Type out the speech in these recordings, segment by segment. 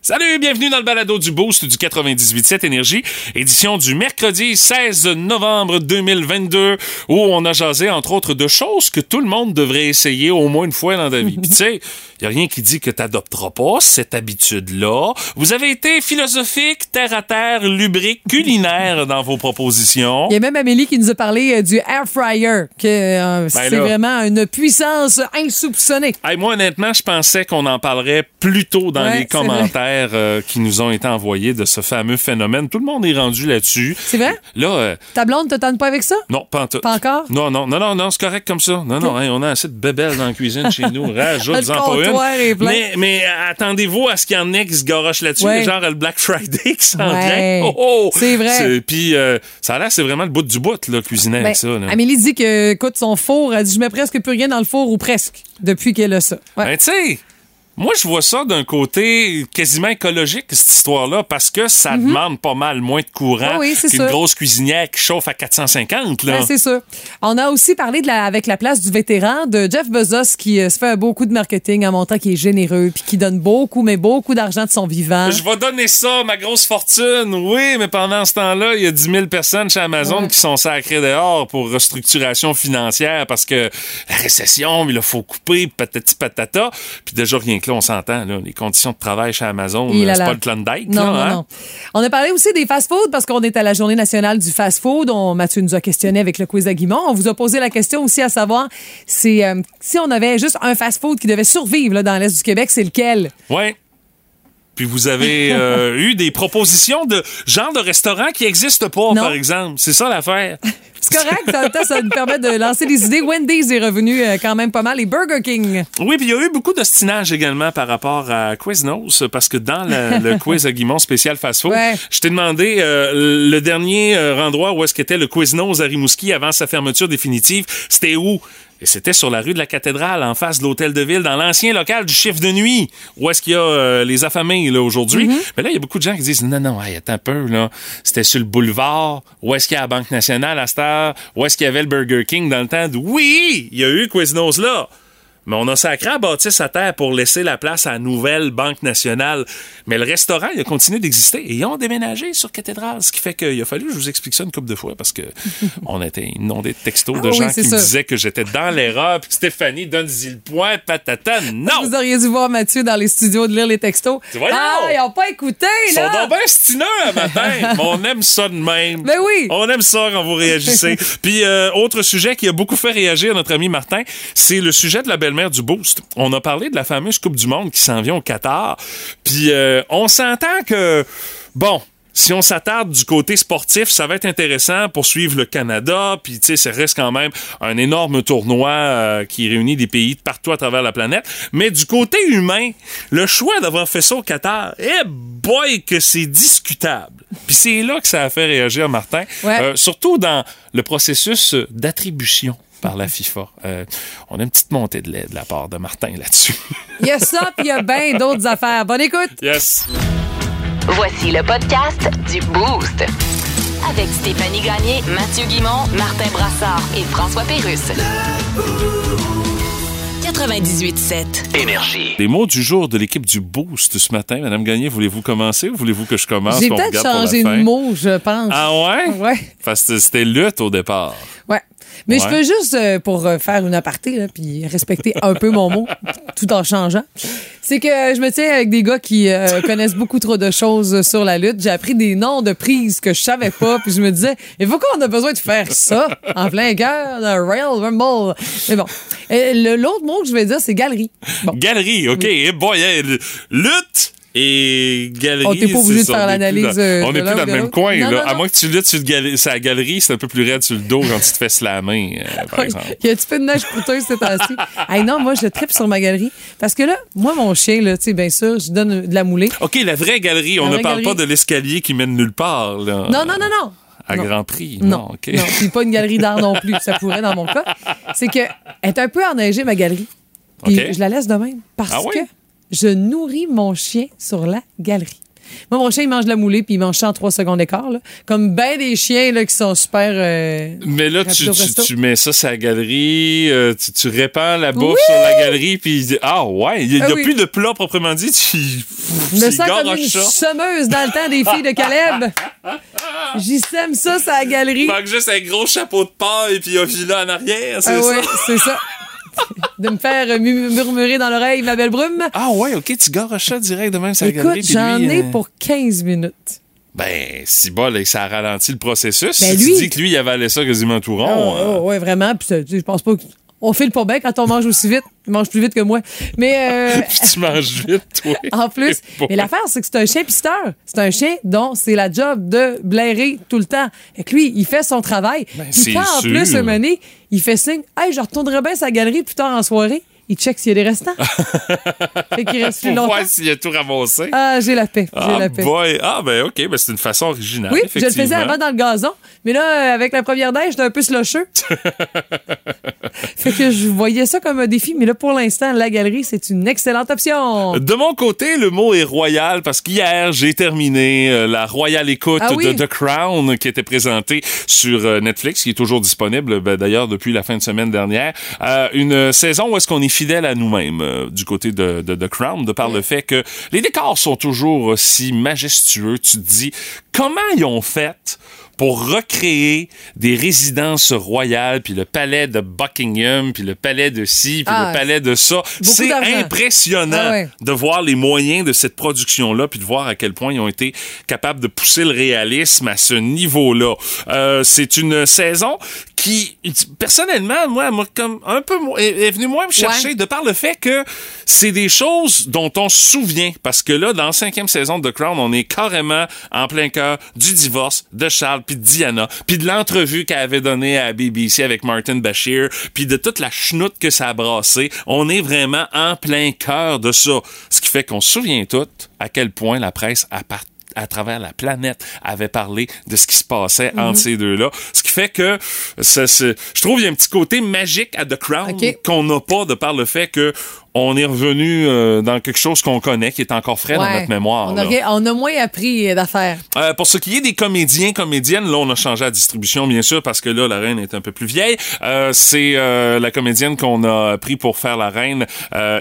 Salut, bienvenue dans le balado du Boost du 98.7 Énergie, édition du mercredi 16 novembre 2022, où on a jasé, entre autres, de choses que tout le monde devrait essayer au moins une fois dans la vie. Puis tu sais, il a rien qui dit que t'adopteras pas cette habitude-là. Vous avez été philosophique, terre-à-terre, lubrique, culinaire dans vos propositions. Il y a même Amélie qui nous a parlé euh, du air fryer, que euh, c'est là. vraiment une puissance insoupçonnée. Hey, moi, honnêtement, je pensais qu'on en parlerait plus tôt dans Ouais, les c'est vrai. Commentaires euh, qui nous ont été envoyés de ce fameux phénomène. Tout le monde est rendu là-dessus. C'est vrai? Là, euh, Ta blonde te tente pas avec ça? non, pas en tout. Pas encore? Non, non, non, non, non, c'est correct comme ça. Non, non, hein, on a assez de bébelles dans la cuisine chez nous. Rajoute-en pas une. plein. Mais, mais attendez-vous à ce qu'il y en ait qui se garochent là-dessus, Ouais. genre le Black Friday qui s'en Ouais. vient. Oh, oh. C'est vrai. Puis euh, ça a l'air, c'est vraiment le bout du bout, là, cuisiner Ben, avec ça. Là. Amélie dit que, écoute, son four, elle dit, je mets presque plus rien dans le four ou presque, depuis qu'elle a ça. Ouais. Ben, tu sais, moi, je vois ça d'un côté quasiment écologique, cette histoire-là, parce que ça demande pas mal moins de courant Mhm. Ah oui, c'est qu'une grosse cuisinière qui chauffe à 450. Là. Ben, c'est sûr. On a aussi parlé de la, avec la place du vétéran de Jeff Bezos qui euh, se fait beaucoup de marketing en montrant qu'il est généreux puis qui donne beaucoup, mais beaucoup d'argent de son vivant. Je vais donner ça, ma grosse fortune. Oui, mais pendant ce temps-là, il y a 10 000 personnes chez Amazon Ouais. qui sont sacrées dehors pour restructuration financière parce que la récession, il faut couper, patati patata. Puis déjà, rien que là, on s'entend, les conditions de travail chez Amazon, euh, c'est pas le Klondike. Non, là, non, hein? non. On a parlé aussi des fast-foods parce qu'on est à la journée nationale du fast-food. On- Mathieu nous a questionné avec le quiz à Guimont. On vous a posé la question aussi à savoir c'est, euh, si on avait juste un fast-food qui devait survivre là, dans l'Est du Québec, c'est lequel? Oui. Puis vous avez euh, eu des propositions de genre de restaurants qui n'existent pas, Non. par exemple. C'est ça l'affaire. C'est correct, temps, ça nous permet de lancer des idées. Wendy's est revenu euh, quand même pas mal et Burger King. Oui, puis il y a eu beaucoup d'ostinage également par rapport à Quiznos, parce que dans le, le quiz à Guimont spécial fast food, Ouais. je t'ai demandé euh, le dernier endroit où est-ce qu'était le Quiznos à Rimouski avant sa fermeture définitive, c'était où? Et c'était sur la rue de la Cathédrale, en face de l'hôtel de ville, dans l'ancien local du chiffre de nuit, où est-ce qu'il y a euh, les affamés là aujourd'hui. Mais là, il y a beaucoup de gens qui disent non, non, hey, attends un peu là, c'était sur le boulevard. Où est-ce qu'il y a la Banque nationale à cette heure Où est-ce qu'il y avait le Burger King dans le temps? De oui, il y a eu Quiznos là. Mais on a sacré à bâtisse à terre pour laisser la place à la nouvelle Banque nationale. Mais le restaurant, il a continué d'exister et ils ont déménagé sur Cathédrale. Ce qui fait qu'il a fallu que je vous explique ça une couple de fois parce que on était inondés de textos de Ah oui, gens qui ça. me disaient que j'étais dans l'erreur puis Stéphanie donne-y le point, patata. Non! Vous auriez dû voir Mathieu dans les studios de lire les textos. Voyons! Ah, ils n'ont pas écouté, Ils sont là! donc bien stineux un matin. Mais on aime ça de même. Ben oui. On aime ça quand vous réagissez. Puis, euh, autre sujet qui a beaucoup fait réagir notre ami Martin, c'est le sujet de la du Boost. On a parlé de la fameuse Coupe du Monde qui s'en vient au Qatar. Puis, euh, on s'entend que, bon, si on s'attarde du côté sportif, ça va être intéressant pour suivre le Canada. Puis, tu sais, ça reste quand même un énorme tournoi euh, qui réunit des pays de partout à travers la planète. Mais du côté humain, le choix d'avoir fait ça au Qatar, eh boy, que c'est discutable. Puis c'est là que ça a fait réagir Martin. Ouais. Euh, surtout dans le processus d'attribution par la FIFA. Euh, on a une petite montée de lait de la part de Martin là-dessus. Il y a ça, puis il y a bien d'autres affaires. Bonne écoute! yes. Voici le podcast du Boost. Avec Stéphanie Gagné, Mathieu Guimont, Martin Brassard et François Pérusse. 98.7. Énergie. Les mots du jour de l'équipe du Boost ce matin. Madame Gagné, voulez-vous commencer ou voulez-vous que je commence? J'ai peut-être changé de mot, je pense. Ah ouais? Ouais. Parce que c'était lutte au départ. Ouais. Mais je peux juste, euh, pour euh, faire une aparté, là, puis respecter un peu mon mot, tout en changeant, c'est que je me tiens avec des gars qui euh, connaissent beaucoup trop de choses sur la lutte. J'ai appris des noms de prises que je savais pas, puis je me disais, et pourquoi on a besoin de faire ça en plein cœur d'un Royal Rumble? Mais bon. L'autre mot que je vais dire, c'est galerie. Bon. Galerie, OK. Eh boy, hey, l- lutte et galerie. On t'est pas obligé de faire on est plus l'analyse, dans- euh, On n'est plus dans le même coin. Non, là. non, À non. moins que tu luttes sur, la galerie, c'est un peu plus raide sur le dos quand tu te fais slammer, euh, par exemple. Il y a un petit peu de neige coûteuse ces temps-ci. hey, non, moi, je tripe sur ma galerie. Parce que là, moi, mon chien, là, tu sais, bien sûr, je donne de la moulée. OK, la vraie galerie. On ne parle galerie. pas de l'escalier qui mène nulle part. Là. Non, non, non, non. À Non. Grand Prix. Non, OK. non, puis pas une galerie d'art non plus. Ça pourrait dans mon cas. C'est que elle est un peu enneigée, ma galerie. Puis OK. je la laisse de même parce Ah oui? que je nourris mon chien sur la galerie. Moi, mon chien, il mange de la moulée, puis il mange ça en trois secondes d'écart. là. Comme ben des chiens là, qui sont super... euh, Mais là, tu, tu, mets ça sur la galerie, euh, tu, tu répands la bouffe Oui! sur la galerie, puis ah ouais, il n'y a, Ah oui. plus de plat proprement dit, tu, Je me tu sens comme garoches une ça. semeuse dans le temps des filles de Caleb. J'y sème ça, ça la galerie. Il manque juste un gros chapeau de paille puis un filet en arrière, c'est Ah ça? c'est ça. de me faire mu- murmurer dans l'oreille ma belle brume. Ah ouais, ok, tu garoches ça direct de même la Écoute, j'en ai euh, pour 15 minutes. Ben, si bol, et ça ralentit le processus. Ben, si lui- tu dis que lui, il avalait ça quasiment tout rond. Oh, ouais, vraiment. Puis, ça, je pense pas que. On file pas bien quand on mange aussi vite. Il mange plus vite que moi. Mais euh, puis tu manges vite, toi. en plus, mais l'affaire, c'est que c'est un chien pisteur. C'est un chien dont c'est la job de blairer tout le temps. Et que lui, il fait son travail. Ben, Puis quand en sûr. plus, un donné, il fait signe, hey, je retournerai bien sa galerie plus tard en soirée. Il check s'il y a des restants. fait qu'il reste plus longtemps. voir s'il a tout ramassé. Ah, j'ai la paix. J'ai Ah, la paix. boy. Ah, ben, OK, ben, c'est une façon originale. Oui, je le faisais avant dans le gazon. Mais là, euh, avec la première neige, j'étais un peu slusheux. fait que je voyais ça comme un défi. Mais là, pour l'instant, la galerie, c'est une excellente option. De mon côté, le mot est royal parce qu'hier, j'ai terminé euh, la royale écoute Ah oui? de The Crown qui était présentée sur euh, Netflix, qui est toujours disponible, ben, d'ailleurs, depuis la fin de semaine dernière. Euh, une saison où est-ce qu'on est fidèle à nous-mêmes euh, du côté de, de Crown, de par le fait que les décors sont toujours aussi majestueux. Tu te dis, comment ils ont fait pour recréer des résidences royales, puis le palais de Buckingham, puis le palais de ci, puis Ah, le palais de ça. C'est impressionnant Ah ouais. de voir les moyens de cette production-là, puis de voir à quel point ils ont été capables de pousser le réalisme à ce niveau-là. Euh, c'est une saison qui, personnellement, moi, m'a comme un peu est, est venue moins me chercher Ouais. de par le fait que c'est des choses dont on se souvient. Parce que là, dans la cinquième saison de The Crown, on est carrément en plein cœur du divorce de Charles puis de Diana, puis de l'entrevue qu'elle avait donnée à BBC avec Martin Bashir, puis de toute la chenoute que ça a brassé. On est vraiment en plein cœur de ça. Ce qui fait qu'on se souvient tout à quel point la presse à travers la planète avait parlé de ce qui se passait Mhm. entre ces deux-là. Ce qui fait que ça, je trouve qu'il y a un petit côté magique à The Crown qu'on n'a pas de par le fait que on est revenu euh, dans quelque chose qu'on connaît, qui est encore frais dans notre mémoire. On a, rien- on a moins appris d'affaires. Euh, pour ce qui est des comédiens, comédiennes, là, on a changé la distribution, bien sûr, parce que là, la reine est un peu plus vieille. Euh, c'est la comédienne qu'on a pris pour faire la reine,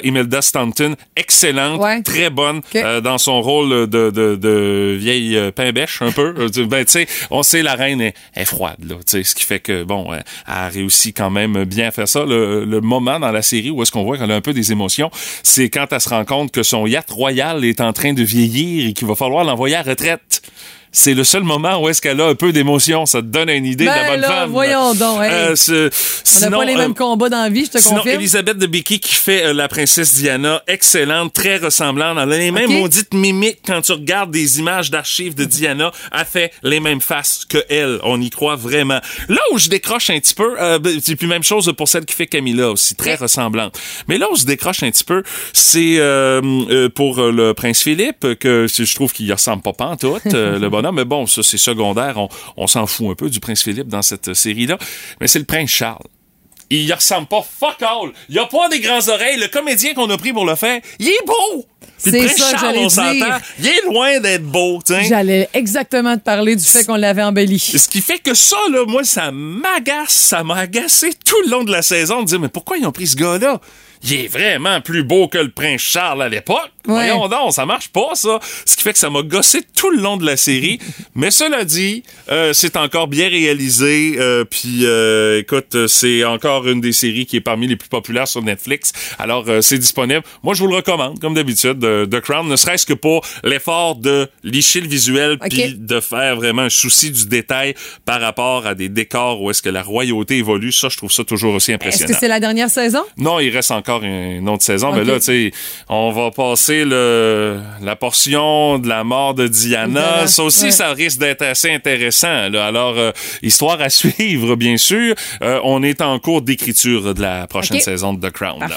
Imelda Stanton, excellente, Ouais. très bonne, dans son rôle de, de, de vieille euh, pain bêche, un peu. Ben, tu sais, on sait la reine est, est froide, là, ce qui fait que, bon, elle a réussi quand même bien à faire ça. Le, le moment dans la série où est-ce qu'on voit qu'elle a un peu des émotions, c'est quand elle se rend compte que son yacht royal est en train de vieillir et qu'il va falloir l'envoyer à retraite. C'est le seul moment où est-ce qu'elle a un peu d'émotion. Ça te donne une idée de la Ben bonne là, femme. voyons donc, hey. Euh, ce- On n'a pas les euh, mêmes combats dans la vie, je te Sinon, confirme. Elisabeth de Becky qui fait euh, la princesse Diana, excellente, très ressemblante. Elle a les mêmes maudites mimiques quand tu regardes des images d'archives de Diana. Elle fait les mêmes faces que elle. On y croit vraiment. Là où je décroche un petit peu, euh, ben, c'est puis même chose pour celle qui fait Camilla aussi, très ressemblante. Mais là où je décroche un petit peu, c'est euh, euh, pour euh, le prince Philippe que je trouve qu'il ressemble pas pantoute, euh, le bonhomme. Mais bon, ça c'est secondaire. On, on s'en fout un peu du prince Philippe dans cette série-là. Mais c'est le prince Charles. Il y ressemble pas fuck all. Il a pas des grandes oreilles. Le comédien qu'on a pris pour le faire, il est beau. C'est prince ça que Charles, j'allais on s'entend, dire. il est loin d'être beau. J'allais exactement te parler du fait qu'on l'avait embelli. Ce qui fait que ça, là, moi, ça m'agace, ça m'a agacé tout le long de la saison de dire, mais pourquoi ils ont pris ce gars-là? Il est vraiment plus beau que le prince Charles à l'époque. Ouais. Voyons donc, ça marche pas, ça. Ce qui fait que ça m'a gossé tout le long de la série. Mais cela dit, euh, c'est encore bien réalisé. euh, puis, euh, écoute, c'est encore une des séries qui est parmi les plus populaires sur Netflix. Alors, c'est disponible. Moi, je vous le recommande, comme d'habitude, de The Crown, ne serait-ce que pour l'effort de licher le visuel Ok. puis de faire vraiment un souci du détail par rapport à des décors où est-ce que la royauté évolue. Ça, je trouve ça toujours aussi Est-ce impressionnant. que c'est la dernière saison? Non, il reste encore une autre saison, mais là, tu sais, on va passer le, la portion de la mort de Diana. Ça aussi, ouais. ça risque d'être assez intéressant. là. Alors, euh, histoire à suivre, bien sûr. Euh, on est en cours d'écriture de la prochaine saison de The Crown. là.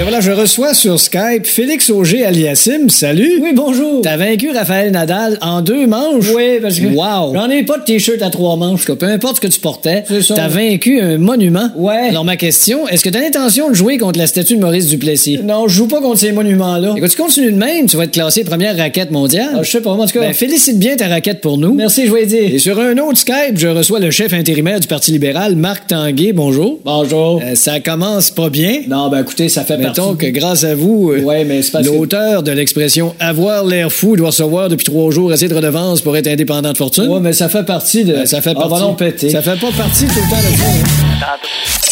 Et voilà, je reçois sur Skype Félix Auger aliassim. Salut. Oui, bonjour. T'as vaincu Raphaël Nadal en deux manches? Oui, parce que. Wow. J'en ai pas de t-shirt à trois manches. Peu importe ce que tu portais, C'est ça. t'as vaincu un monument. Ouais. Alors ma question, est-ce que t'as l'intention de jouer contre la statue de Maurice Duplessis? Non, je joue pas contre ces monuments-là. Écoute, tu continues de même, tu vas être classé première raquette mondiale. Ah, je sais pas, moi, en tout cas. Ben, félicite bien ta raquette pour nous. Merci, je vais dire. Et sur un autre Skype, je reçois le chef intérimaire du Parti libéral, Marc Tanguay. Bonjour. Bonjour. Euh, ça commence pas bien. Non, ben écoutez, ça fait Mettons partie. que grâce à vous, euh, Ouais, l'auteur de l'expression avoir l'air fou doit recevoir depuis trois jours assez de redevances pour être indépendant de fortune. Ouais, mais ça fait partie de. Ben, ça fait Ah, partie. va donc péter. Ça fait pas partie tout le temps de ça. hein.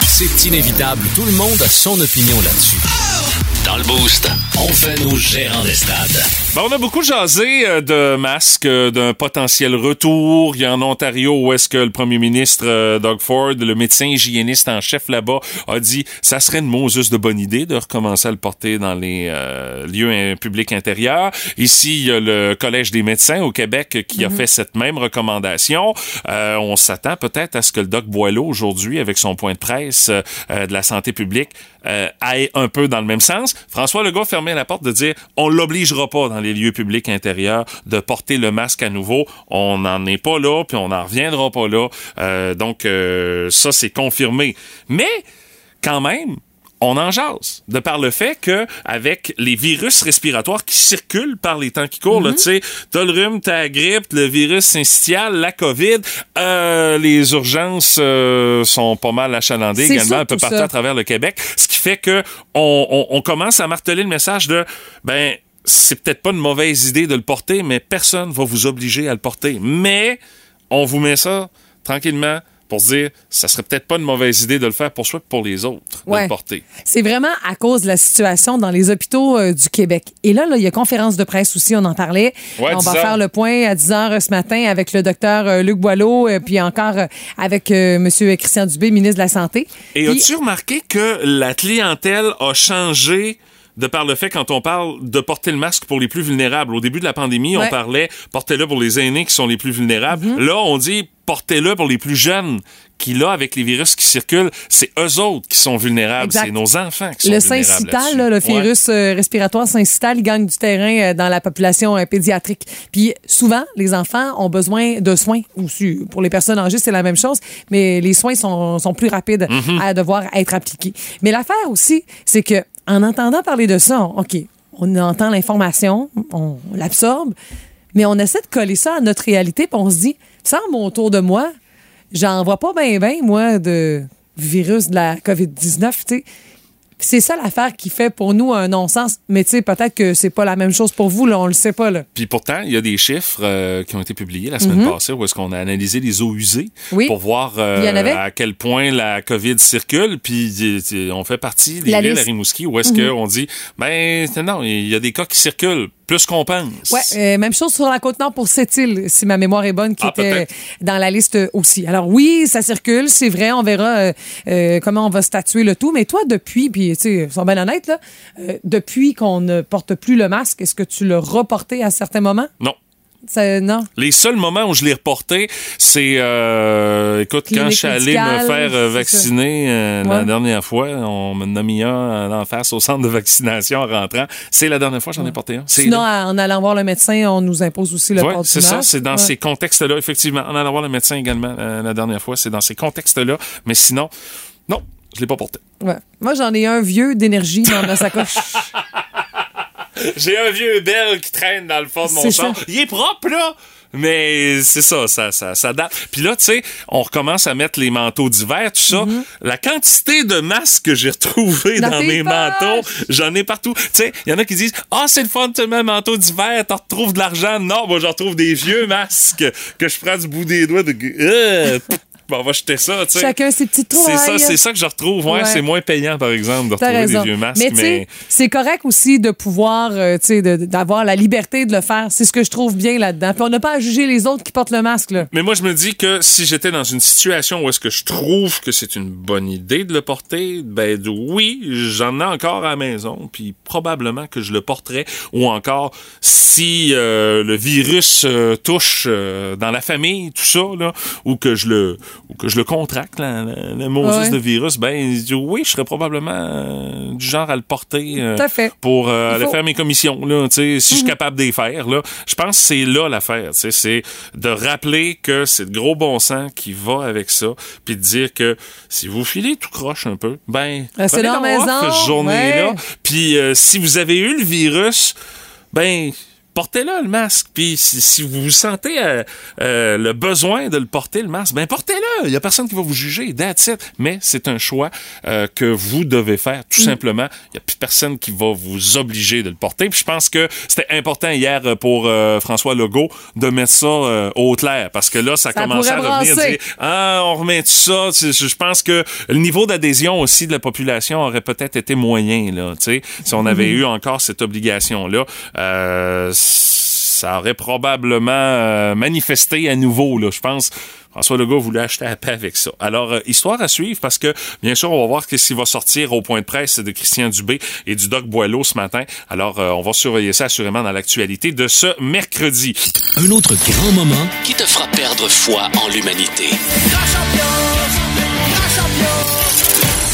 C'est inévitable, tout le monde a son opinion là-dessus. Dans le boost, on fait nos gérants des stades. Ben, on a beaucoup jasé euh, de masques, euh, d'un potentiel retour. Il y a en Ontario où est-ce que le premier ministre euh, Doug Ford, le médecin hygiéniste en chef là-bas, a dit ça serait une Moses de bonne idée de recommencer à le porter dans les euh, lieux euh, publics intérieurs. Ici, il y a le Collège des médecins au Québec qui a fait cette même recommandation. Euh, on s'attend peut-être à ce que le Doc Boileau aujourd'hui, avec son point de presse euh, euh, de la santé publique, euh, aille un peu dans le même sens. François Legault fermait la porte de dire on l'obligera pas dans les lieux publics intérieurs de porter le masque à nouveau. On n'en est pas là, puis on n'en reviendra pas là. Euh, donc euh, ça c'est confirmé. Mais quand même, on en jase, de par le fait que avec les virus respiratoires qui circulent par les temps qui courent, là, tu sais, t'as le rhume, t'as la grippe, le virus syncytial, la COVID, euh, les urgences euh, sont pas mal achalandées également un peu partout ça. à travers le Québec, ce qui fait que on, on, on commence à marteler le message de ben c'est peut-être pas une mauvaise idée de le porter, mais personne va vous obliger à le porter. Mais on vous met ça tranquillement pour se dire ça serait peut-être pas une mauvaise idée de le faire pour soi pour les autres de Ouais. le porter. C'est vraiment à cause de la situation dans les hôpitaux euh, du Québec. Et là, là, il y a conférence de presse aussi, on en parlait. Ouais, on 10 va heures. faire le point à 10 heures ce matin avec le docteur euh, Luc Boileau, euh, puis encore euh, avec euh, Monsieur Christian Dubé, ministre de la Santé. Et Puis- as-tu remarqué que la clientèle a changé de par le fait quand on parle de porter le masque pour les plus vulnérables? Au début de la pandémie, Ouais. on parlait portez-le pour les aînés qui sont les plus vulnérables. Mm-hmm. Là, on dit portez-le pour les plus jeunes qui, là, avec les virus qui circulent, c'est eux autres qui sont vulnérables. C'est nos enfants qui sont Le vulnérables. syncytal, là-dessus. là, le Ouais. virus euh, respiratoire syncytal, gagne du terrain euh, dans la population euh, pédiatrique. Puis souvent, les enfants ont besoin de soins. Aussi, pour les personnes âgées, c'est la même chose, mais les soins sont, sont plus rapides Mm-hmm. à devoir être appliqués. Mais l'affaire aussi, c'est que en entendant parler de ça, on- OK, on entend l'information, on l'absorbe, mais on essaie de coller ça à notre réalité, puis on se dit, autour de moi, j'en vois pas bien, bien, moi, de virus de la COVID-19, tu sais. C'est ça l'affaire qui fait pour nous un non-sens. Mais tu sais, peut-être que c'est pas la même chose pour vous, là, on le sait pas, là. Puis pourtant, il y a des chiffres euh, qui ont été publiés la semaine passée où est-ce qu'on a analysé les eaux usées. Oui. pour voir euh, à quel point la COVID circule. Puis on fait partie des La villes à liste. Rimouski où est-ce qu'on dit, ben non, il y a des cas qui circulent plus qu'on pense. Ouais, euh, même chose sur la côte nord pour cette île, si ma mémoire est bonne, qui Ah, était dans la liste aussi. Alors oui, ça circule, c'est vrai, on verra euh, euh, comment on va statuer le tout. Mais toi, depuis, puis tu sais, sont bien honnêtes là, euh, depuis qu'on ne porte plus le masque, est-ce que tu l'as reporté à certains moments? Non. Non. Les seuls moments où je l'ai reporté, c'est, euh, écoute, quand je suis allé me faire euh, vacciner euh, la dernière fois, on m'a mis un en face au centre de vaccination en rentrant. C'est la dernière fois que j'en ai porté un. Sinon, là. en allant voir le médecin, on nous impose aussi le Ouais, port du c'est ça, c'est dans Ouais. ces contextes-là, effectivement. En allant voir le médecin également euh, la dernière fois, c'est dans ces contextes-là. Mais sinon, non, je l'ai pas porté. Ouais. Moi, j'en ai un vieux d'énergie dans ma sacoche. J'ai un vieux bel qui traîne dans le fond de mon char. ça. Il est propre, là! Mais c'est ça, ça, ça, ça date. Puis là, tu sais, on recommence à mettre les manteaux d'hiver, tout ça. La quantité de masques que j'ai retrouvés Dans dans, mes poches. manteaux, j'en ai partout. Tu sais, il y en a qui disent Ah, c'est le fun de te mettre un manteau d'hiver, t'en retrouves de l'argent. Non, moi, j'en retrouve des vieux masques que je prends du bout des doigts de. Euh, on va jeter ça, tu sais. Chacun ses petites C'est ça, trouvailles. c'est ça que je retrouve. Ouais, Ouais. c'est moins payant, par exemple, de retrouver raison. des vieux masques. mais c'est correct aussi de pouvoir, euh, tu sais, d'avoir la liberté de le faire. C'est ce que je trouve bien là-dedans. Puis on n'a pas à juger les autres qui portent le masque, là. Mais moi, je me dis que si j'étais dans une situation où est-ce que je trouve que c'est une bonne idée de le porter, ben oui, j'en ai encore à la maison, puis probablement que je le porterais. Ou encore, si euh, le virus euh, touche dans la famille, tout ça, là, ou que je le ou que je le contracte, la, la, la Moses Ouais. de virus, ben oui, je serais probablement euh, du genre à le porter euh, pour euh, aller faut- Mhm. faire mes commissions. Là, tu sais, si je suis capable de les faire, là, je pense que c'est là l'affaire. tu sais, C'est de rappeler que c'est le gros bon sens qui va avec ça, puis de dire que si vous filez tout croche un peu, ben Restez prenez dans la maison, cette journée-là. Puis euh, si vous avez eu le virus, ben portez-le le masque. Puis si, si vous sentez euh, euh, le besoin de le porter le masque, ben portez-le. Il y a personne qui va vous juger. That's it. Mais c'est un choix euh, que vous devez faire tout simplement. Il y a plus personne qui va vous obliger de le porter. Puis je pense que c'était important hier pour François Legault de mettre ça au clair parce que là ça, Ça commençait à revenir dire ah on remet tout ça. Je pense que le niveau d'adhésion aussi de la population aurait peut-être été moyen là. Tu sais, si on avait eu encore cette obligation là. Euh, ça aurait probablement euh, manifesté à nouveau, là, je pense. François Legault voulait acheter à paix avec ça. Alors, euh, histoire à suivre parce que, bien sûr, on va voir ce qui va sortir au point de presse de Christian Dubé et du Doc Boileau ce matin. Alors, euh, on va surveiller ça assurément dans l'actualité de ce mercredi. Un autre grand moment qui te fera perdre foi en l'humanité.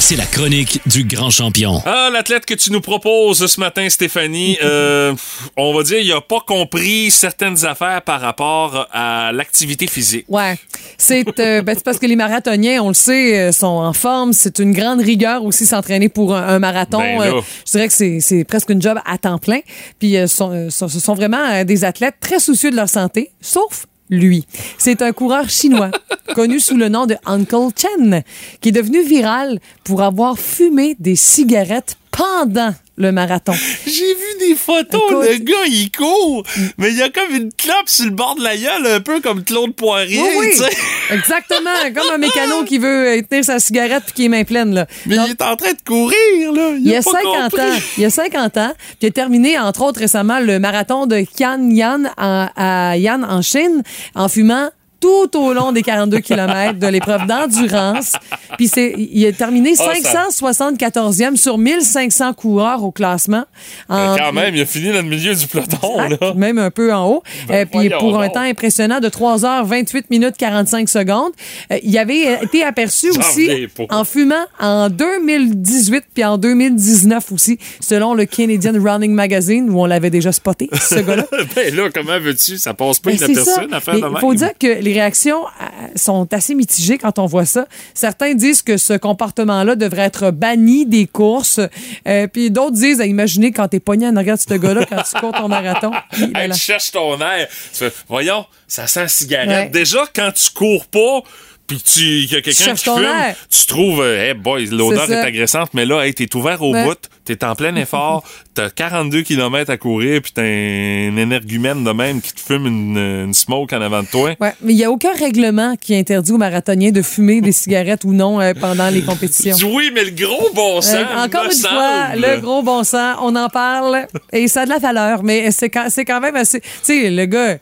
C'est la chronique du grand champion. Ah, l'athlète que tu nous proposes ce matin, Stéphanie, euh, on va dire, il a pas compris certaines affaires par rapport à l'activité physique. Ouais. C'est euh, ben, parce que les marathoniens, on le sait, euh, sont en forme. C'est une grande rigueur aussi s'entraîner pour un, un marathon. Ben. Euh, je dirais que c'est- presque une job à temps plein. Puis euh, sont- euh, sont- ce sont vraiment euh, des athlètes très soucieux de leur santé, sauf lui. C'est un coureur chinois connu sous le nom de Uncle Chen, qui est devenu viral pour avoir fumé des cigarettes pendant le marathon. J'ai vu des photos, Écoute. le gars, il court, mais il y a comme une clope sur le bord de la gueule, un peu comme Claude Poirier, Oui, oui. tu sais. Exactement, comme un mécano qui veut euh, tenir sa cigarette puis qui est main pleine. Là. Mais Donc, il est en train de courir, là. Il y a pas 50 compris. ans. Il y a 50 ans. Puis il a terminé, entre autres, récemment, le marathon de Yan'an en, à Yan en Chine en fumant tout au long des 42 km de l'épreuve d'endurance. Puis c'est, il a terminé Ah, ça- 574e sur 1500 coureurs au classement. Mais En- quand même, il a fini dans le milieu du peloton, Exact, là. même un peu en haut. Ben, Euh, puis pour un temps impressionnant de 3 h 28 minutes 45 secondes. Euh, il avait été aperçu aussi en fumant en 2018 puis en 2019 aussi, selon le Canadian Running Magazine où on l'avait déjà spoté, ce gars-là. ben là, comment veux-tu? Ça passe pas Ben, une affaire Mais de Il même. faut dire que les réactions euh, sont assez mitigées quand on voit ça. Certains disent que ce comportement-là devrait être banni des courses. Euh, puis d'autres disent, à imaginer quand t'es pogné en arrière de ce gars-là quand tu cours ton marathon. Là, tu cherches ton air. Tu fais, voyons, ça sent cigarette. Ouais. Déjà, quand tu cours pas, puis tu y a quelqu'un qui fume, air. tu trouves, euh, hey boy, l'odeur est, agressante, mais là, hey, t'es ouvert au Ouais. bout, t'es en plein effort, t'as 42 km à courir, puis t'as un énergumène de même qui te fume une, une smoke en avant de toi. Ouais, mais il n'y a aucun règlement qui interdit aux marathoniens de fumer des cigarettes ou non euh, pendant les compétitions. Oui, mais le gros bon sens. Euh, encore me une fois, le gros bon sens, on en parle et ça a de la valeur, mais c'est quand, c'est quand même assez. Tu sais, le gars,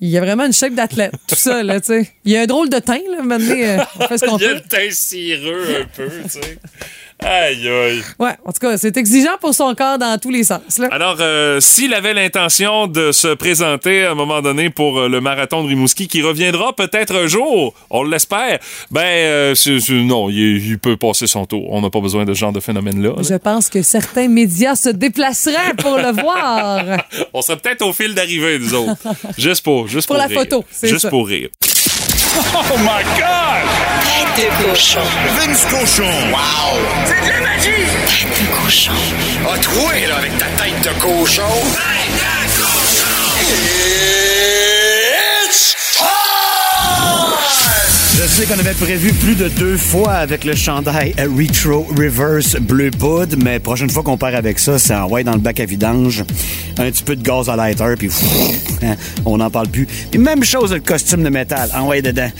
il a vraiment une shape d'athlète, tout ça, là, tu sais. Il a un drôle de teint, là, maintenant, euh, on fait ce qu'on Il y a peut. le teint cireux un peu, tu sais. Aïe, aïe. Ouais, en tout cas, c'est exigeant pour son corps dans tous les sens, là. Alors, euh, s'il avait l'intention de se présenter à un moment donné pour euh, le marathon de Rimouski, qui reviendra peut-être un jour, on l'espère, ben euh, non, il, il peut passer son tour. On n'a pas besoin de ce genre de phénomène-là. là. Je pense que certains médias se déplaceraient pour le voir. On serait peut-être au fil d'arrivée, nous autres. juste pour, juste Pour pour, la rire. photo, c'est Juste ça. pour rire. Tête de cochon. Vince Cochon. Wow! C'est de la magie! Tête de cochon. A troué, là, avec ta tête de cochon. Tête de cochon! It's Je sais qu'on avait prévu plus de deux fois avec le chandail Retro Reverse Bleu Poudre, mais prochaine fois qu'on part avec ça, c'est envoyé dans le bac à vidange, un petit peu de gaz à lighter, puis hein, on n'en parle plus. Même chose, le costume de métal, envoyé dedans.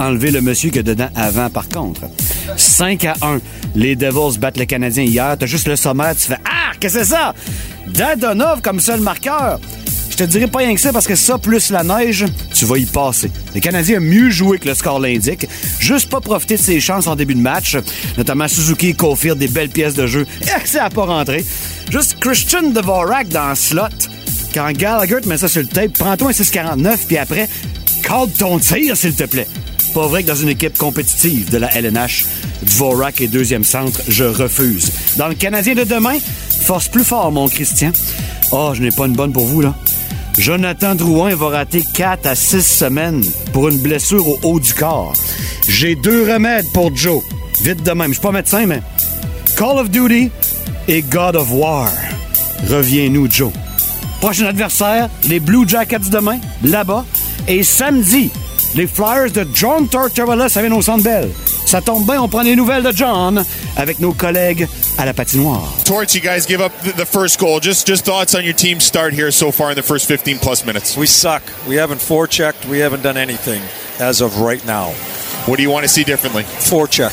Enlever le monsieur qui est dedans avant, par contre. 5 à 1. Les Devils battent le Canadien hier. T'as juste le sommaire, tu fais Ah, qu'est-ce que c'est ça? Dadonov comme seul marqueur. Je te dirais pas rien que ça parce que ça, plus la neige, tu vas y passer. Le Canadien a mieux joué que le score l'indique. Juste pas profiter de ses chances en début de match. Notamment Suzuki et Caulfield, des belles pièces de jeu. Et ça a pas rentré. Juste Christian Dvorak dans slot. Quand Gallagher te met ça sur le tape, prends-toi un 6,49 puis après, calme ton tir, s'il te plaît. Pas vrai que dans une équipe compétitive de la LNH, Dvorak est deuxième centre, je refuse. Dans le Canadien de demain, force plus fort, mon Christian. Oh, je n'ai pas une bonne pour vous, là. Jonathan Drouin va rater 4 à 6 semaines pour une blessure au haut du corps. J'ai deux remèdes pour Joe. Vite de même. Je suis pas médecin, mais Call of Duty et God of War. Reviens-nous, Joe. Prochain adversaire, les Blue Jackets demain, là-bas. Et samedi, les Flyers de John Tortorella, ça vient au Centre. Ça tombe bien, on prend les nouvelles de John avec nos collègues à la patinoire. Torch, you guys give up th- the first goal. Just just thoughts on your team's start here so far in the first 15 plus minutes. We suck. We haven't forechecked. We haven't done anything as of right now. What do you want to see differently? Forecheck.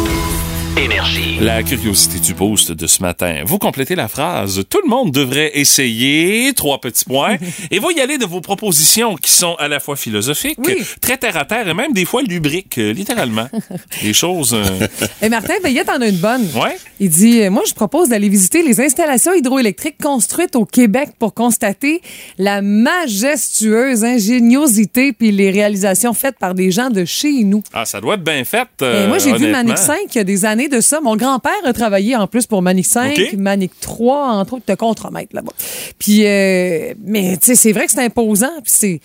Énergie. La curiosité du boost de ce matin. Vous complétez la phrase. Tout le monde devrait essayer. Trois petits points. et vous y allez de vos propositions qui sont à la fois philosophiques, Oui. très terre à terre et même des fois lubriques, euh, littéralement. Les choses. euh, Et Martin Veillette en a une bonne. Ouais. Il dit euh, Moi, je propose d'aller visiter les installations hydroélectriques construites au Québec pour constater la majestueuse ingéniosité puis les réalisations faites par des gens de chez nous. Ah, ça doit être bien fait. Et moi, j'ai vu. Manic 5 il y a des années de ça. Mon grand-père a travaillé en plus pour Manic 5, OK. Manic 3, entre autres, de contremaître là-bas. Puis, euh, mais tu sais, c'est vrai que c'est imposant. Puis c'est.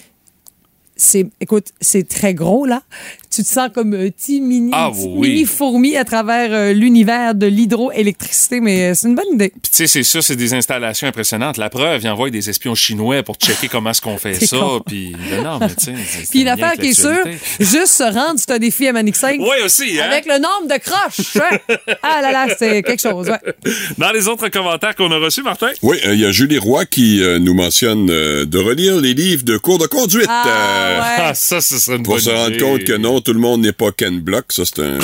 C'est, écoute, c'est très gros, là. Tu te sens comme un petit mini, Ah, petit oui. mini fourmi à travers euh, l'univers de l'hydroélectricité, mais euh, c'est une bonne idée. Puis tu sais, c'est ça, c'est des installations impressionnantes. La preuve, ils envoient des espions chinois pour checker comment est-ce qu'on fait ça. con. Puis ben non, mais tu sais. Puis une c'est affaire rien qui est sûre, juste se rendre, c'est un défi à Manic 5. Oui, aussi, hein? Avec le nombre de croches. hein? ah là là, c'est quelque chose, ouais. Dans les autres commentaires qu'on a reçus, Martin? Oui, euh, il y a Julie Roy qui euh, nous mentionne euh, de relire les livres de cours de conduite. Ah, euh, ouais. Ah, ça, ce serait une Pour bonne se rendre idée. compte que non, tout le monde n'est pas Ken Block. Ça, c'est un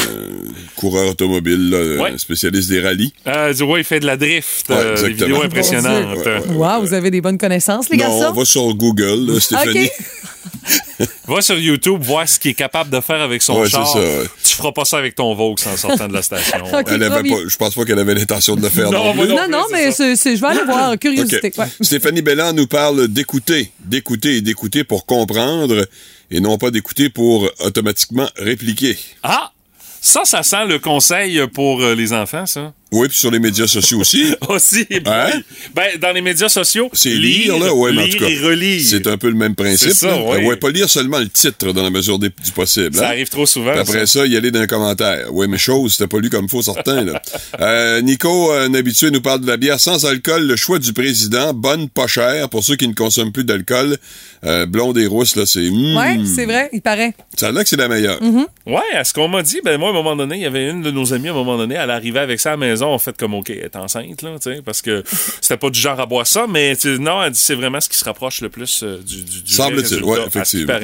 coureur automobile, là, Ouais. un spécialiste des rallyes. Euh, du ouais, il fait de la drift. Ouais, euh, des vidéos impressionnantes. Dieu. Ouais, ouais. Wow, vous avez des bonnes connaissances, les non, garçons. on va sur Google, là, Stéphanie. Va sur YouTube, voir ce qu'il est capable de faire avec son Ouais, char. ça, ouais. Tu feras pas ça avec ton Vaux en sortant de la station. OK, Elle avait promis. pas, je pense pas qu'elle avait l'intention de le faire. Non, non, non. Non, mais je vais aller voir. Curiosité. OK. Ouais. Stéphanie Belland nous parle d'écouter, d'écouter et d'écouter pour comprendre et non pas d'écouter pour automatiquement répliquer. Ah! Ça, ça sent le conseil pour euh, les enfants, ça. Oui, puis sur les médias sociaux aussi. Aussi, Hein? Ben, dans les médias sociaux, C'est lire, là, ouais, mais en tout cas, et relire. c'est un peu le même principe. C'est ça, là. ouais. ouais, pas lire seulement le titre dans la mesure des- du possible. Ça hein. arrive trop souvent. Puis après ça, y aller dans un commentaire. Oui, mais chose, c'était pas lu comme faut certain. Là. Euh, Nico, un habitué, nous parle de la bière sans alcool, le choix du président, bonne, pas chère, pour ceux qui ne consomment plus d'alcool. Euh, blonde et rousse, là, c'est... mm, Ouais, c'est vrai, il paraît. Ça a l'air que c'est la meilleure. Ouais, à ce qu'on m'a dit, ben moi, à un moment donné, il y avait une de nos amies, à un moment donné, elle arrivait avec ça à la maison, on fait comme, OK, elle est enceinte, là, tu sais, parce que c'était pas du genre à boire ça, mais non, elle dit c'est vraiment ce qui se rapproche le plus euh, du, du, du Semble-t-il, qui effectivement.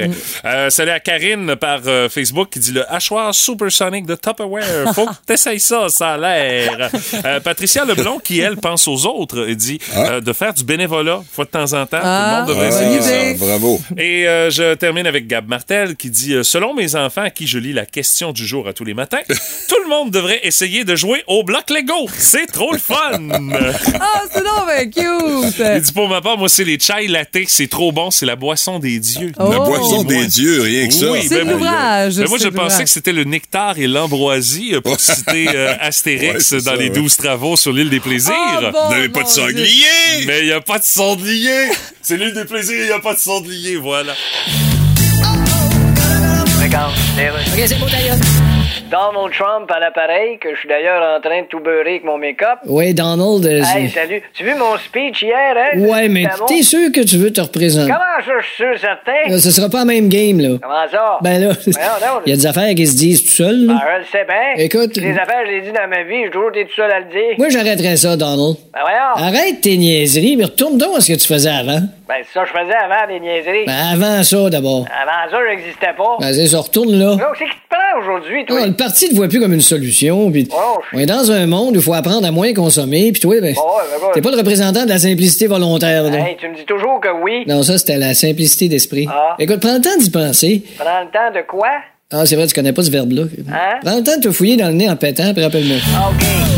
Euh, salut à Karine par euh, Facebook qui dit le hachoir supersonic de Tupperware. Faut que t'essayes ça, ça a l'air. Euh, Patricia Leblond qui, elle, pense aux autres et dit euh, de faire du bénévolat, fois de temps en temps. Ah, Tout le monde devrait essayer ça. bravo. Et euh, je termine avec Gab Martel qui dit euh, Selon mes enfants à qui je lis la question du jour à tous les matins, tout le monde devrait essayer de jouer au bloc Lego. C'est trop le fun. Ah, c'est donc ben cute. Il dit pour ma part, moi c'est les chai latte, c'est trop bon, c'est la boisson des dieux. Oh. La boisson des dieux, rien que ça. Oui, C'est ben, l'ouvrage. Mais moi, je pensais que c'était le nectar et l'ambroisie, euh, pour citer euh, Astérix Ouais, dans ça, les ouais. douze travaux sur l'île des plaisirs. Ah, bon, Vous n'avez pas de sanglier! Mais il n'y a pas de sanglier! C'est l'île des plaisirs, il n'y a pas de sanglier, voilà. OK, c'est beau d'ailleurs. Donald Trump à l'appareil, que je suis d'ailleurs en train de tout beurrer avec mon make-up. Oui, Donald. euh, Hey, salut. Tu as vu mon speech hier, hein? ouais, mais t'es sûr que tu veux te représenter? Comment ça, je suis sûr, certain? Là, ce sera pas la même game, là. Comment ça? Ben là, il y a des affaires qui se disent tout seul. Ben, là. je le sais bien. Écoute- Les affaires, je l'ai dit dans ma vie, j'ai toujours été tout seul à le dire. Moi, j'arrêterais ça, Donald. Ben voyons. Arrête tes niaiseries, mais retourne donc à ce que tu faisais avant. Ben, c'est ça que je faisais avant des niaiseries. Ben, avant ça, d'abord. Avant ça, j'existais pas. Ben, c'est ça, retourne là. Donc, c'est qui te prend aujourd'hui, toi? Ah, le parti ne voit plus comme une solution. Puis Oh, on est dans un monde où il faut apprendre à moins consommer. Puis toi, ben, ouais, ben, t'es pas le représentant de la simplicité volontaire. là. Hey, tu me dis toujours que oui. Non, ça, c'était la simplicité d'esprit. Ah. Écoute, prends le temps d'y penser. Prends le temps de quoi? Ah, c'est vrai, tu connais pas ce verbe-là. Hein? Prends le temps de te fouiller dans le nez en pétant, puis rappelle-moi. OK.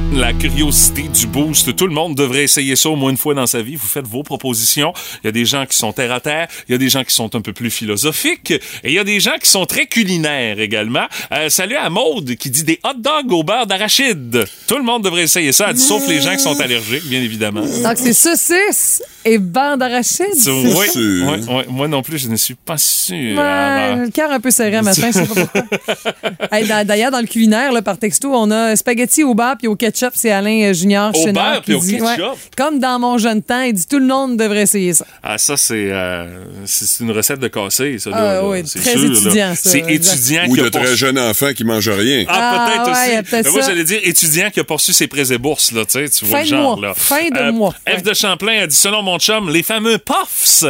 La curiosité du boost, tout le monde devrait essayer ça au moins une fois dans sa vie. Vous faites vos propositions. Il y a des gens qui sont terre à terre, il y a des gens qui sont un peu plus philosophiques, et il y a des gens qui sont très culinaires également. Euh, salut à Maude qui dit des hot dogs au beurre d'arachide. Tout le monde devrait essayer ça, dit, sauf les gens qui sont allergiques, bien évidemment. Donc, c'est saucisse et beurre d'arachide. Oui, sûr. oui, oui. moi non plus, je ne suis pas sûr. Ouais, le cœur un peu serré matin, je sais pas pourquoi. Hey, dans- D'ailleurs, dans le culinaire, là, par texto, on a spaghetti au beurre puis au ketchup. C'est Alain euh, Junior Au Chenard beurre qui puis au dit, ketchup? comme dans mon jeune temps, il dit tout le monde devrait essayer ça. Ah, ça, c'est euh, c'est une recette de cassé, ça. Là, Ah, là. oui, C'est très sûr, là. étudiant, ça, C'est exact. étudiant Ou qui de a très jeunes enfants qui mangent rien. Ah, Ah, peut-être ouais, aussi. il y a peut-être Mais moi, ça. j'allais dire étudiant qui a poursu ses prêts et bourses, là, tu sais, tu vois Fin le de genre, mois. là. Fin de Euh, mois. F de Champlain a dit, selon mon chum, les fameux puffs,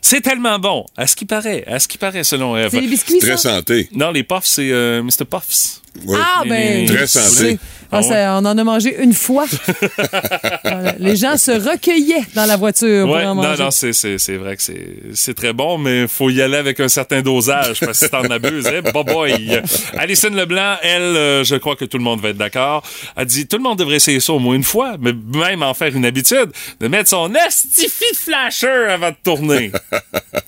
c'est tellement bon. À ce qui paraît, à ce qui paraît, selon Eve. C'est les biscuits, Très ça? santé. Non, les puffs, c'est euh, Mr. Puffs. Oui. Ah, ben. Très je santé. sais. Ah, Ah ça, on en a mangé une fois. Voilà. Les gens se recueillaient dans la voiture pour Ouais, en non, manger. non, c'est, vrai que c'est, très bon, mais faut y aller avec un certain dosage, parce que si t'en abuses, eh, bye bye. Alison Leblanc, elle, euh, je crois que tout le monde va être d'accord, a dit, tout le monde devrait essayer ça au moins une fois, mais même en faire une habitude, de mettre son estifi de flasher avant de tourner.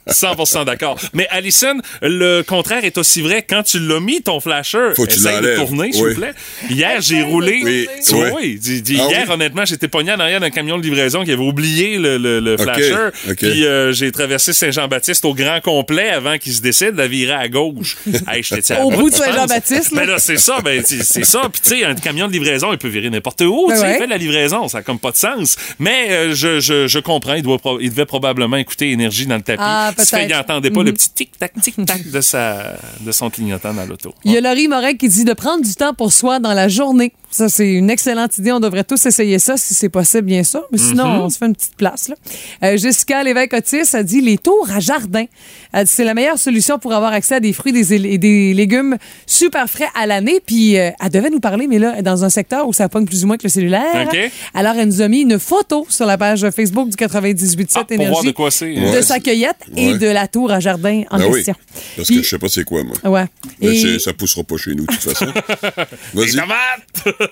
100% d'accord. Mais Alison, le contraire est aussi vrai. Quand tu l'as mis, ton flasher, Faut que tu essaye de tourner, s'il Oui. vous plaît. Hier, j'ai roulé. Oui, Oui, Ah hier, oui? honnêtement, j'étais pogné en arrière d'un camion de livraison qui avait oublié le, le- le OK, flasher. Puis euh, j'ai traversé Saint-Jean-Baptiste au grand complet avant qu'il se décide de virer à gauche. hey, Au bout, de? Saint-Jean-Baptiste. Ben là, c'est ça. Ben, c'est ça. Puis tu sais, un camion de livraison, il peut virer n'importe où. Ben tu sais, ouais. Il fait de la livraison. Ça n'a comme pas de sens. Mais euh, je, je, je comprends. Il, doit, pro- il devait probablement écouter Énergie dans le tapis. Ah, Ce peut-être. qu'il n'entendait pas le Mhm. petit tic-tac, tic-tac de, sa, de son clignotant dans l'auto. Il y a Laurie Morin qui dit de prendre du temps pour soi dans la journée. Ça, c'est une excellente idée. On devrait tous essayer ça si c'est possible, bien sûr. Mais sinon, Mhm. on se fait une petite place. Là. Euh, Jessica Lévesque-Otis a dit les tours à jardin. Elle dit c'est la meilleure solution pour avoir accès à des fruits des- et des légumes super frais à l'année. Puis euh, elle devait nous parler, mais là, dans un secteur où ça pogne plus ou moins que le cellulaire. OK. Alors, elle nous a mis une photo sur la page Facebook du 98.7 Ah, pour Énergie voir de quoi c'est. de Ouais. sa cueillette et Ouais. de la tour à jardin en Ben oui. question. Parce Puis- que je sais pas c'est quoi, moi. Ouais. Mais Et- ça poussera pas chez nous, de toute façon. Vas-y.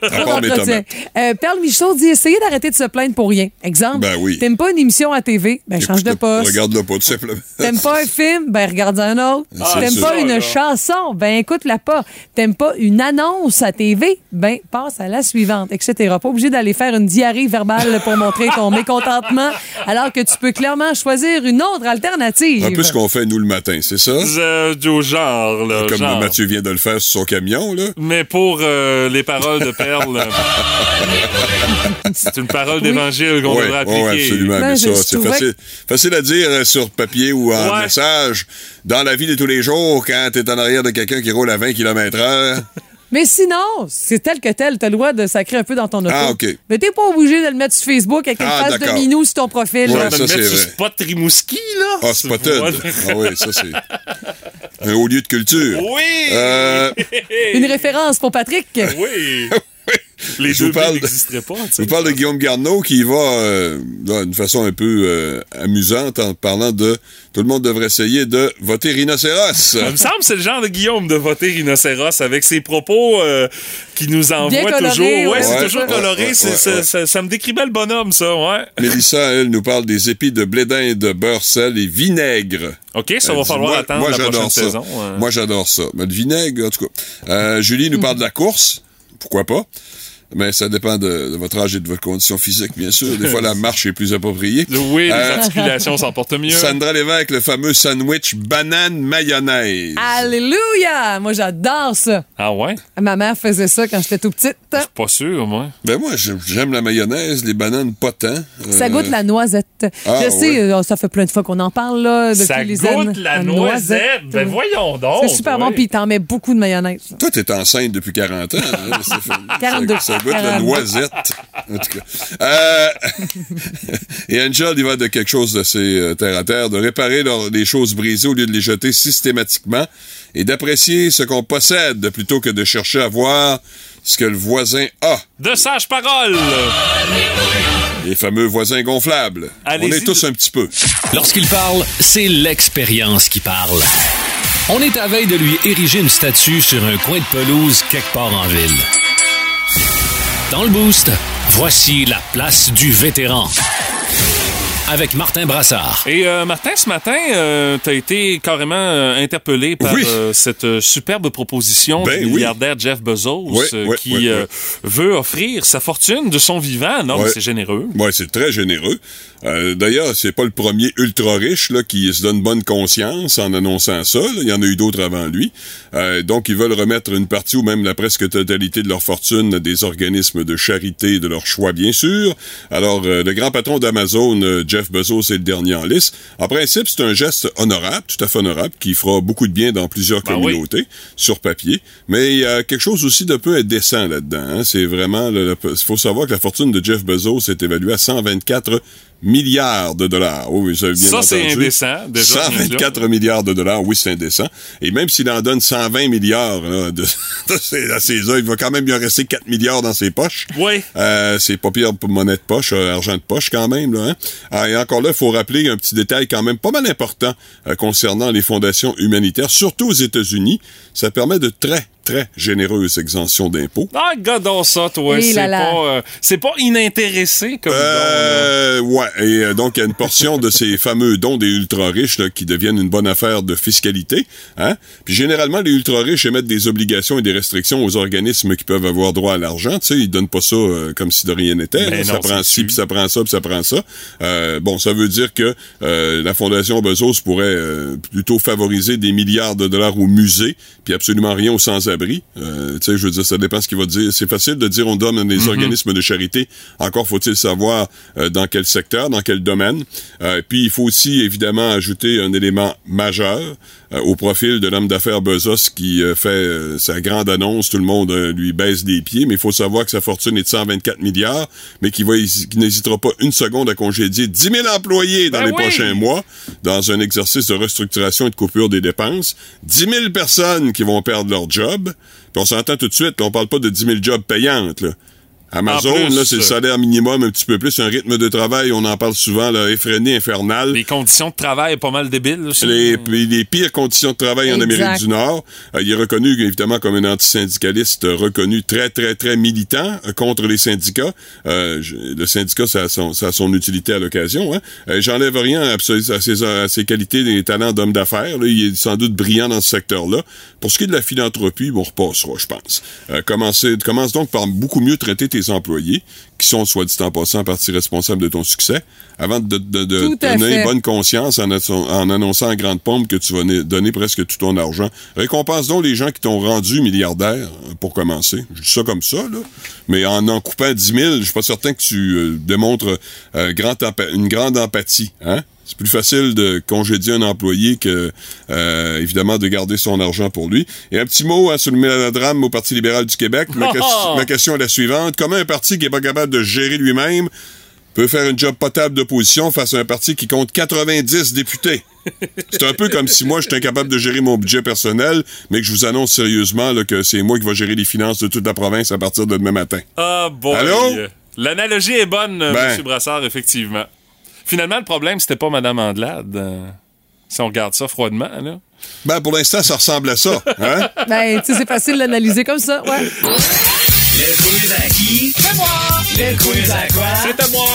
Trop d'entretien. Euh, Perle Michaud dit essayez d'arrêter de se plaindre pour rien. Exemple, Ben oui. t'aimes pas une émission à TV, ben change de poste. Regarde-le pas, tout simplement. T'aimes pas un film, ben regarde un autre. Ah, T'aimes pas ça, une là. chanson, ben écoute-la pas. T'aimes pas une annonce à TV, ben passe à la suivante, etc. Pas obligé d'aller faire une diarrhée verbale pour montrer ton mécontentement, alors que tu peux clairement choisir une autre alternative. Un peu ce qu'on fait, nous, le matin, c'est ça? Euh, du genre, là, Comme genre. Mathieu vient de le faire sur son camion, là. Mais pour euh, les paroles de Perle, c'est une parole d'évangile qu'on Oui, devrait appliquer. absolument. Ben, mais ça, c'est facile, facile à dire euh, sur papier ou en Ouais. message. Dans la vie de tous les jours, quand t'es en arrière de quelqu'un qui roule à 20 km heure, Mais sinon, c'est tel que tel, t'as le droit de sacrer un peu dans ton auto. Ah, OK. Mais t'es pas obligé de le mettre sur Facebook avec une Ah, face de minou sur ton profil. Ouais, là. Ça, le mettre c'est sur vrai. Spot Rimouski, là? ah, spotted. Ah oui, ça, c'est un haut lieu de culture. Oui! Euh, Une référence pour Patrick. Oui! Les Je deux vous parle billes de- n'existeraient pas, Je vous parle de Guillaume Garneau qui va euh, d'une façon un peu euh, amusante en parlant de tout le monde devrait essayer de voter rhinocéros. Ça me semble que c'est le genre de Guillaume de voter rhinocéros avec ses propos euh, qui nous envoie toujours. Ouais, ouais, c'est ouais, toujours ouais, coloré. ouais, c'est- ouais, ça, ouais. ça- ça me décrit bien le bonhomme, ça, ouais. Mélissa, elle, nous parle des épis de blé d'Inde, beurre, sel et vinaigre. OK, ça va falloir moi- attendre moi, la prochaine j'adore ça. saison. euh. Moi, j'adore ça. Mais le vinaigre, en tout cas. Euh, Julie nous parle de la course. Pourquoi pas? Mais ça dépend de, de votre âge et de votre condition physique, bien sûr. Des fois, la marche est plus appropriée. Oui, les Euh, articulations s'en portent mieux. Sandra Lévesque, le fameux sandwich banane mayonnaise. Alléluia! Moi, j'adore ça. Ah ouais? Ma mère faisait ça quand j'étais tout petite. Pas sûr, moi. Ben moi, j'aime la mayonnaise, les bananes pas tant. Ça Euh, goûte la noisette. Ah, je sais, euh, ça fait plein de fois qu'on en parle, là, depuis Ça les goûte la noisette. Ben voyons donc. C'est super bon, puis il t'en met beaucoup de mayonnaise. Toi, t'es enceinte depuis 40 ans. hein, Stéphane? 42. Ça, goûte la 42. noisette. En tout cas. Euh, et Angel, il va de quelque chose d'assez euh, terre à terre, de réparer leurs- les choses brisées au lieu de les jeter systématiquement et d'apprécier ce qu'on possède plutôt que de chercher à voir ce que le voisin a. De sages paroles. Les fameux voisins gonflables. On est tous un petit peu. Lorsqu'il parle, c'est l'expérience qui parle. On est à veille de lui ériger une statue sur un coin de pelouse quelque part en ville. Dans le boost, voici la place du vétéran. Avec Martin Brassard. Et euh, Martin, ce matin, euh, t'as été carrément euh, interpellé par Oui. euh, cette euh, superbe proposition Ben du oui. milliardaire Jeff Bezos Oui, euh, oui, qui oui, euh, oui. veut offrir sa fortune de son vivant. Non, c'est généreux. Ouais, c'est très généreux. Euh, D'ailleurs, c'est pas le premier ultra riche là, qui se donne bonne conscience en annonçant ça. là. Il y en a eu d'autres avant lui. Euh, donc, ils veulent remettre une partie ou même la presque totalité de leur fortune à des organismes de charité de leur choix, bien sûr. Alors, euh, le grand patron d'Amazon, euh, Jeff Bezos, est le dernier en liste. En principe, c'est un geste honorable, tout à fait honorable, qui fera beaucoup de bien dans plusieurs Ben oui. communautés sur papier. Mais il y a quelque chose aussi de peu indécent là-dedans. hein. C'est vraiment... Il faut savoir que la fortune de Jeff Bezos est évaluée à 124 milliards de dollars. Oui, avez bien Ça, c'est indécent, déjà, 124 milliards de dollars, oui, c'est indécent. Et même s'il en donne 120 milliards là, de, de ses- à ses œuvres, il va quand même lui en rester 4 milliards dans ses poches. Oui. Euh, c'est pas pire pour monnaie de poche, euh, argent de poche quand même. Là, hein? Ah, et encore là, il faut rappeler un petit détail quand même pas mal important euh, concernant les fondations humanitaires, surtout aux États-Unis. Ça permet de très, très généreuses exemptions d'impôts. Ah, gadons ça, toi. Et C'est là là. pas, euh, c'est pas inintéressé comme don, là. Euh, ouais, et euh, donc il y a une portion de ces fameux dons des ultra-riches là, qui deviennent une bonne affaire de fiscalité. Hein? Puis généralement, les ultra-riches émettent des obligations et des restrictions aux organismes qui peuvent avoir droit à l'argent. Tu sais, ils donnent pas ça euh, comme si de rien n'était. Ben ça non, prend c'est ci, puis ça prend ça, puis ça prend ça. Euh, bon, ça veut dire que euh, la Fondation Bezos pourrait euh, plutôt favoriser des milliards de dollars aux musées, puis absolument rien aux sans-abri. Euh, tu sais, je veux dire, ça dépend ce qu'il va dire. C'est facile de dire on donne à des Mm-hmm. organismes de charité. Encore faut-il savoir euh, dans quel secteur, dans quel domaine. Euh, puis il faut aussi évidemment ajouter un élément majeur au profil de l'homme d'affaires Bezos qui euh, fait euh, sa grande annonce. Tout le monde euh, lui baisse des pieds, mais il faut savoir que sa fortune est de 124 milliards, mais qui qui n'hésitera pas une seconde à congédier 10 000 employés dans Ben les oui! prochains mois dans un exercice de restructuration et de coupure des dépenses. 10 000 personnes qui vont perdre leur job. Puis on s'entend tout de suite, on parle pas de 10 000 jobs payantes. Là. Amazon, plus, là, c'est le euh, salaire minimum, un petit peu plus, un rythme de travail, on en parle souvent, là, effréné, infernal. Les conditions de travail pas mal débiles. aussi. Les, les- les pires conditions de travail en. Amérique du Nord. Euh, il est reconnu, évidemment, comme un antisyndicaliste reconnu très, très, très militant euh, contre les syndicats. Euh, je- le syndicat, ça a son, ça a son utilité à l'occasion. Hein. Euh, J'enlève rien à, ses- à ses, à ses qualités et talents d'homme d'affaires. là. Il est sans doute brillant dans ce secteur-là. Pour ce qui est de la philanthropie, bon, on repassera, je pense. Euh, commencez- commence donc par beaucoup mieux traiter tes employés, qui sont, soit dit en passant, partie responsable de ton succès, avant de, de, donner bonne conscience en, en annonçant en grande pompe que tu vas ne- donner presque tout ton argent. Récompense donc les gens qui t'ont rendu milliardaire, euh, pour commencer. Je dis ça comme ça, là. Mais en en coupant 10 000, je suis pas certain que tu euh, démontres euh, grand une grande empathie, hein? C'est plus facile de congédier un employé que, euh, évidemment, de garder son argent pour lui. Et un petit mot hein, sur le mélodrame au Parti libéral du Québec. Ma, ques- ma question est la suivante. Comment un parti qui est pas capable de gérer lui-même peut faire une job potable d'opposition face à un parti qui compte 90 députés? C'est un peu comme si moi, j'étais incapable de gérer mon budget personnel, mais que je vous annonce sérieusement là, que c'est moi qui vais gérer les finances de toute la province à partir de demain matin. Ah, boy. Allô? L'analogie est bonne, euh, Ben. M. Brassard, effectivement. Finalement, le problème, c'était pas Mme Andelade. euh, si on regarde ça froidement, là. Ben, pour l'instant, ça ressemble à ça. Hein? Ben, tu sais, c'est facile d'analyser comme ça, ouais. Le quiz à qui? C'est moi! Le quiz à quoi? C'est à moi!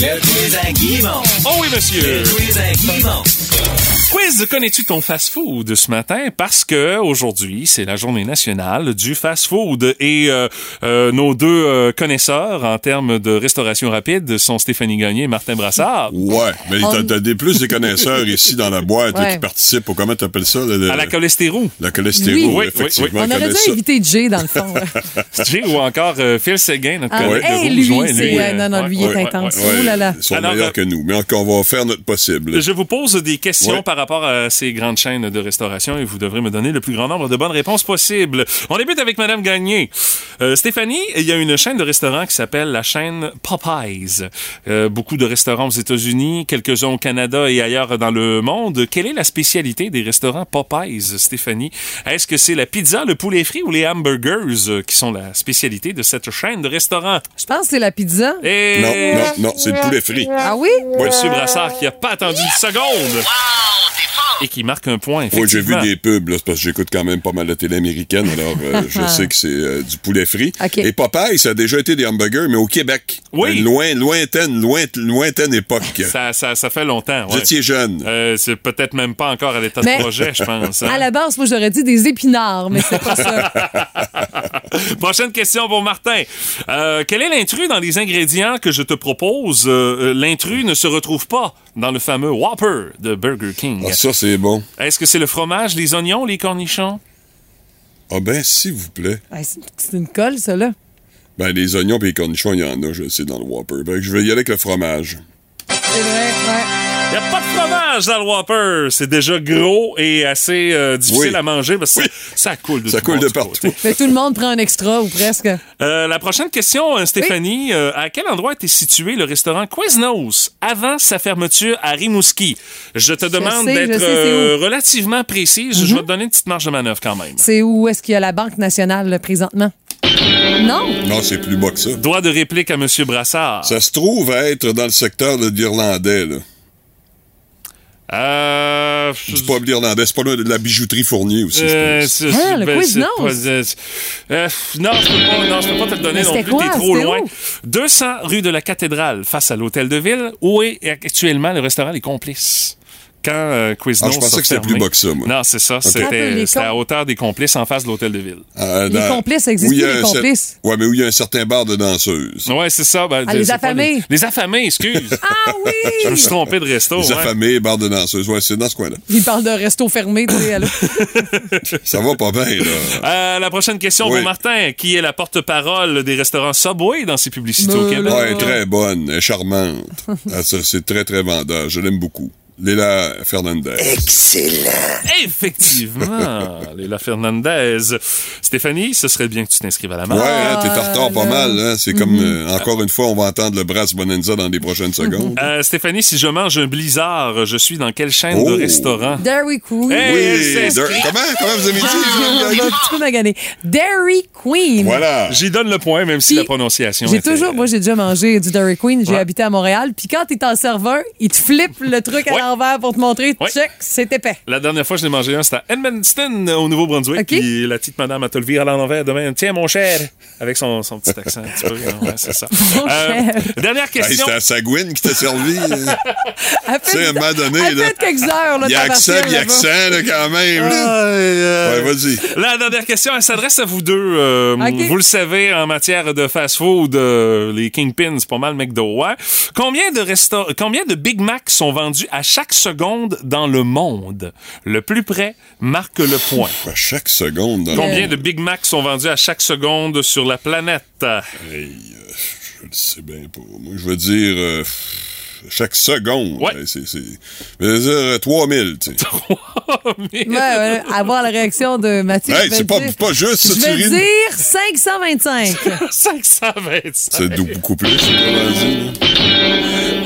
Le quiz à Guimont. Oh oui, monsieur! Le quiz à Guimont. Quiz, connais-tu ton fast-food ce matin? Parce que aujourd'hui, c'est la journée nationale du fast-food et euh, euh, nos deux euh, connaisseurs en termes de restauration rapide sont Stéphanie Gagné et Martin Brassard. Ouais, mais t'as, t'as des plus des connaisseurs ici dans la boîte Ouais. qui participent au comment t'appelles ça? le- le- À la cholestérou. la cholestérol, Oui. Oui, effectivement. oui, On elle aurait dû inviter Jay, dans le fond. Jay ou encore euh, Phil Seguin, notre Ah, collègue de hey, lui, Ouais, c'est... lui, euh, non, non, lui, il est ouais, intense. ouais, Oh là là. Ils sont Alors, meilleurs euh, que nous, mais encore, on va faire notre possible. Je vous pose des questions Ouais. par rapport à ces grandes chaînes de restauration et vous devrez me donner le plus grand nombre de bonnes réponses possibles. On débute avec Madame Gagné. Euh, Stéphanie, il y a une chaîne de restaurants qui s'appelle la chaîne Popeyes. Euh, beaucoup de restaurants aux États-Unis, quelques-uns au Canada et ailleurs dans le monde. Quelle est la spécialité des restaurants Popeyes, Stéphanie? Est-ce que c'est la pizza, le poulet frit ou les hamburgers euh, qui sont la spécialité de cette chaîne de restaurants? Je pense que c'est la pizza. Et... Non, non, non, c'est le poulet frit. Ah oui? Monsieur Brassard qui a pas attendu une seconde. Et qui marque un point, Moi, j'ai vu des pubs, là, c'est parce que j'écoute quand même pas mal la télé américaine, alors euh, je sais que c'est euh, du poulet frit. Et Popeye, ça a déjà été des hamburgers, mais au Québec. Oui. Une loin, lointaine, loin, lointaine époque. Ça, ça, ça fait longtemps. Vous étiez jeune. Euh, c'est peut-être même pas encore à l'état de projet, je pense. hein. À la base, moi, j'aurais dit des épinards, mais c'est pas ça. Prochaine question pour Martin. Euh, quel est l'intrus dans les ingrédients que je te propose? Euh, euh, l'intrus ne se retrouve pas dans le fameux Whopper de Burger King. Ah, ça, c'est bon. Est-ce que c'est le fromage, les oignons, les cornichons? Ah ben, s'il vous plaît. C'est- une colle, ça, là. Ben, les oignons et les cornichons, il y en a, je sais, dans le Whopper. Que je vais y aller avec le fromage. C'est vrai, ouais. Il n'y a pas de fromage dans le Whopper. C'est déjà gros et assez euh, difficile Oui. à manger parce que Oui. ça coule de Ça tout coule de partout. côté. Que tout le monde prend un extra, ou presque. Euh, la prochaine question, euh, Stéphanie. Euh, à quel endroit était situé le restaurant Quiznos avant sa fermeture à Rimouski? Je te demande d'être euh, relativement précise. Je vais te donner une petite marge de manœuvre quand même. C'est où est-ce qu'il y a la Banque nationale, présentement? Non? Non, c'est plus bas que ça. Droit de réplique à M. Brassard. Ça se trouve à être dans le secteur de l'Irlandais, là. Euh, C'est pas l'Irlandais, c'est pas loin de la bijouterie Fournier aussi. je Euh, pense. c'est- Ah, le ben, pas- euh, euh, non, je peux pas, non, je peux pas te le donner Mais non plus, t'es trop loin. où? 200 rue de la Cathédrale, face à l'hôtel de ville, où est actuellement le restaurant Les Complices. Quand euh, Quiznos Ah, je pensais que c'était plus bas que ça, moi. Non, c'est ça. C'était à hauteur des Complices en face de l'hôtel de ville. Ah, Les complices, ça existe où il y a plus, les complices. Ouais, mais où il y a un certain bar de danseuses. Ouais, c'est ça. ben, Ah, les affamés. Les, les affamés, excuse. Ah oui! Je me suis trompé de resto. Les ouais. affamés, bar de danseuses. Ouais, c'est dans ce coin-là. Il parle de resto fermé, tu sais. Ça va pas bien, là. Euh, la prochaine question Oui. pour Martin, qui est la porte-parole des restaurants Subway dans ses publicités au Québec? Ouais, très bonne, elle est charmante. Ah, ça, c'est très, très vendeur. Je l'aime beaucoup. Léla Fernandez. Effectivement, Léla Fernandez. Stéphanie, ce serait bien que tu t'inscrives à la Ouais, marche. hein, t'es en retard pas mal. Hein? C'est comme, euh, encore une fois, on va entendre le Brass Bonanza dans les prochaines secondes. Euh, Stéphanie, si je mange un blizzard, je suis dans quelle chaîne Oh. de restaurant? Dairy Queen. Hey, Oui, comment, comment vous avez dit? Ah, un petit peu magané. Dairy Queen. Voilà. J'y donne le point, même si Puis, la prononciation J'ai était- toujours, moi, j'ai déjà mangé du Dairy Queen. J'ai Ouais. habité à Montréal. Puis quand t'es en serveur, il te flippe le truc à Ouais. L'envers pour te montrer. Ouais. Check, c'est épais. La dernière fois que je l'ai mangé un, c'était à Edmundston, au Nouveau-Brunswick. OK. Puis la petite madame a te le viré à l'envers demain. Tiens, mon cher. Avec son, son petit accent un petit peu. hein, Ouais, c'est ça. Mon cher. Dernière Hey, question. C'était à Sagouine qui t'a servi. euh. Tu sais, à un moment donné, elle là, quelques heures, là, Il y a accent, il y a accent, là, quand même. Ouais, vas-y. La dernière question, elle s'adresse à vous deux. Euh. Vous le savez, en matière de fast-food, euh, les Kingpins, c'est pas mal McDo. Ouais. Combien de resta- combien de Big Mac sont vendus à chaque seconde dans le monde? Le plus près marque le point. À chaque seconde. Dans Combien de Big Mac sont vendus à chaque seconde sur la planète? Hey, euh, je le sais bien pas. Moi, je veux dire... euh, chaque seconde. Ouais. Hey, c'est, c'est, je veux dire, euh, 3000, tu sais. Ouais, ouais, avoir la réaction de Mathieu. Hey, je vais c'est pas, dire- pas juste, ça, Je tu vais dire 525. 525. C'est beaucoup plus, c'est.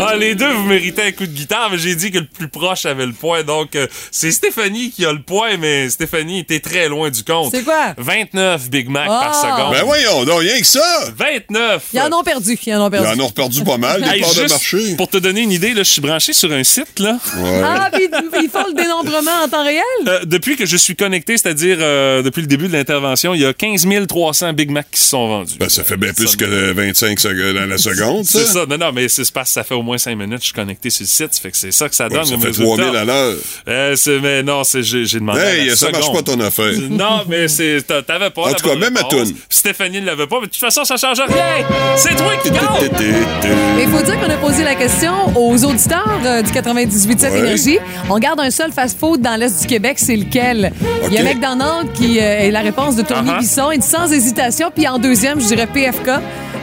Ah, les deux, vous méritez un coup de guitare, mais j'ai dit que le plus proche avait le point. Donc, euh, c'est Stéphanie qui a le point, mais Stéphanie était très loin du compte. C'est quoi? 29 Big Mac Ah! par seconde. Ben voyons, donc, rien que ça. 29! Ils en ont perdu. Ils en ont Ils perdu. en ont perdu pas mal, des Hey, parts de marché. Pour te donner une idée, là, je suis branché sur un site. Là. Ouais. Ah, puis ils font le dénombrement en temps réel? Euh, depuis que je suis connecté, c'est-à-dire euh, depuis le début de l'intervention, il y a 15 300 Big Mac qui se sont vendus. Ben, ça fait bien plus Ça, que 25 secondes à la seconde, ça. C'est ça. Non, non, mais c'est parce que ça fait au moins 5 minutes, je suis connecté sur le site. Ça fait que c'est ça que ça Ouais, donne. ça fait résultat. 3000 à l'heure. Euh, c'est- mais non, j'ai demandé. à Hey, la ça marche seconde. pas ton affaire. Non, mais t'avais pas. En tout cas, même à toune. Stéphanie ne l'avait pas, mais de toute façon, ça change rien. C'est toi qui gagne. Mais il faut dire qu'on a posé la question aux auditeurs euh, du 98.7 Ouais. Énergie. On garde un seul fast-food dans l'Est du Québec, c'est lequel? Il y a. McDonald's qui euh, est la réponse de Tony Uh-huh. Bisson. Il dit sans hésitation. Puis en deuxième, je dirais PFK.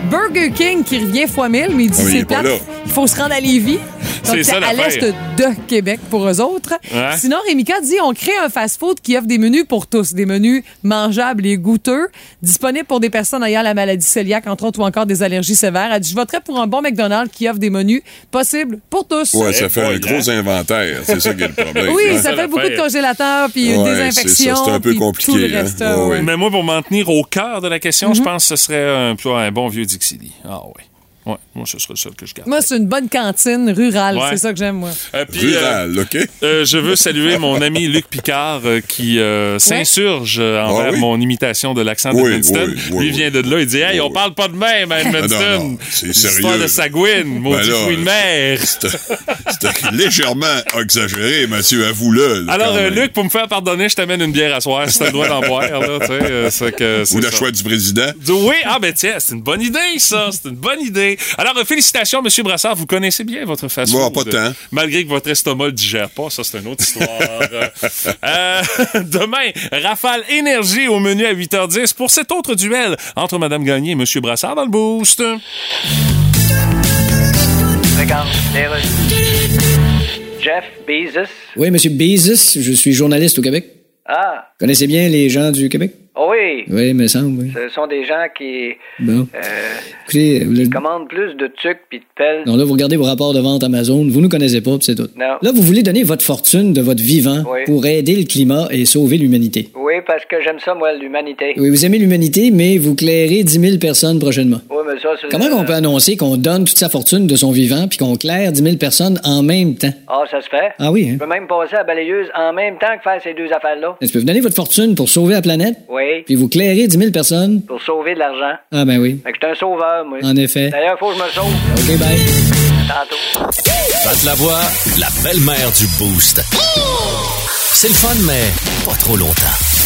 Burger King qui revient fois mille, mais il dit Ah, c'est pas plate. Il faut se rendre à Lévis. C'est Donc, ça, à l'est de Québec pour eux autres. Ouais. Sinon, Rémika dit on crée un fast-food qui offre des menus pour tous, des menus mangeables et goûteux, disponibles pour des personnes ayant la maladie cœliaque, entre autres, ou encore des allergies sévères. Elle dit je voterais pour un bon McDonald's qui offre des menus possibles pour tous. Ouais, ça fait un gros inventaire. C'est ça qui est le problème. Oui, Ouais, ça ça fait beaucoup de congélateurs, puis une Ouais, désinfection. c'est ça, c'est un peu compliqué, Tout le hein? reste, Ouais, ouais. ouais. Mais moi, pour m'en tenir au cœur de la question, Mhm. je pense que ce serait un, un bon vieux Dixie Lee. Ah oui. Ouais, moi, ce serait le seul que je garde. Moi, c'est une bonne cantine rurale. Ouais. C'est ça que j'aime, moi. Euh, puis, euh, Rural, OK? Euh, je veux saluer mon ami Luc Picard euh, qui euh, s'insurge envers Ah oui? mon imitation de l'accent Oui, d'Edmundston. oui, oui, Lui vient de là, il dit Hey, on oui. parle pas de même à Ah, non, Edmundston. c'est sérieux. de Sagouine, maudit là, fruit de mer. C'était légèrement exagéré, Mathieu, avoue-le. là, Alors, euh. Luc, pour me faire pardonner, je t'amène une bière à soir si t'as le droit d'en boire. Là, euh, que, Ou la ça. choix du président. Oui, ah ben tiens, c'est une bonne idée, ça. C'est une bonne idée. Alors, félicitations, Monsieur Brassard. Vous connaissez bien votre fast-food. Bon, pas tant. Malgré que votre estomac le digère pas, ça, c'est une autre histoire. Demain, rafale énergie au menu à 8h10 pour cet autre duel entre Madame Gagné et Monsieur Brassard dans le boost. Jeff Bezos. Oui, Monsieur Bezos, je suis journaliste au Québec. Ah, Connaissez bien les gens du Québec? Oh oui. Oui, me semble, oui. Ce sont des gens qui Bon. euh, Écoutez, le- commandent plus de tucs puis de pelles. non, là, vous regardez vos rapports de vente Amazon, vous nous connaissez pas, c'est tout. Non. Là, vous voulez donner votre fortune de votre vivant Oui. pour aider le climat et sauver l'humanité. Oui, parce que j'aime ça, moi, l'humanité. Oui, vous aimez l'humanité, mais vous clairez 10 000 personnes prochainement. Oui, mais ça, c'est... Comment on peut annoncer qu'on donne toute sa fortune de son vivant puis qu'on claire 10 000 personnes en même temps? Ah, ça se fait. Ah oui, hein? Je peux même passer à la balayeuse en même temps que faire ces deux affaires-là. Est-ce que vous donnez votre fortune pour sauver la planète, Oui, puis vous clairez 10 000 personnes? pour sauver de l'argent. Ah ben oui, Fait que je suis un sauveur, moi. en effet. D'ailleurs, faut que je me sauve. OK, bye. Tantôt. Pat la voix, la belle-mère du Boost. C'est le fun, mais pas trop longtemps.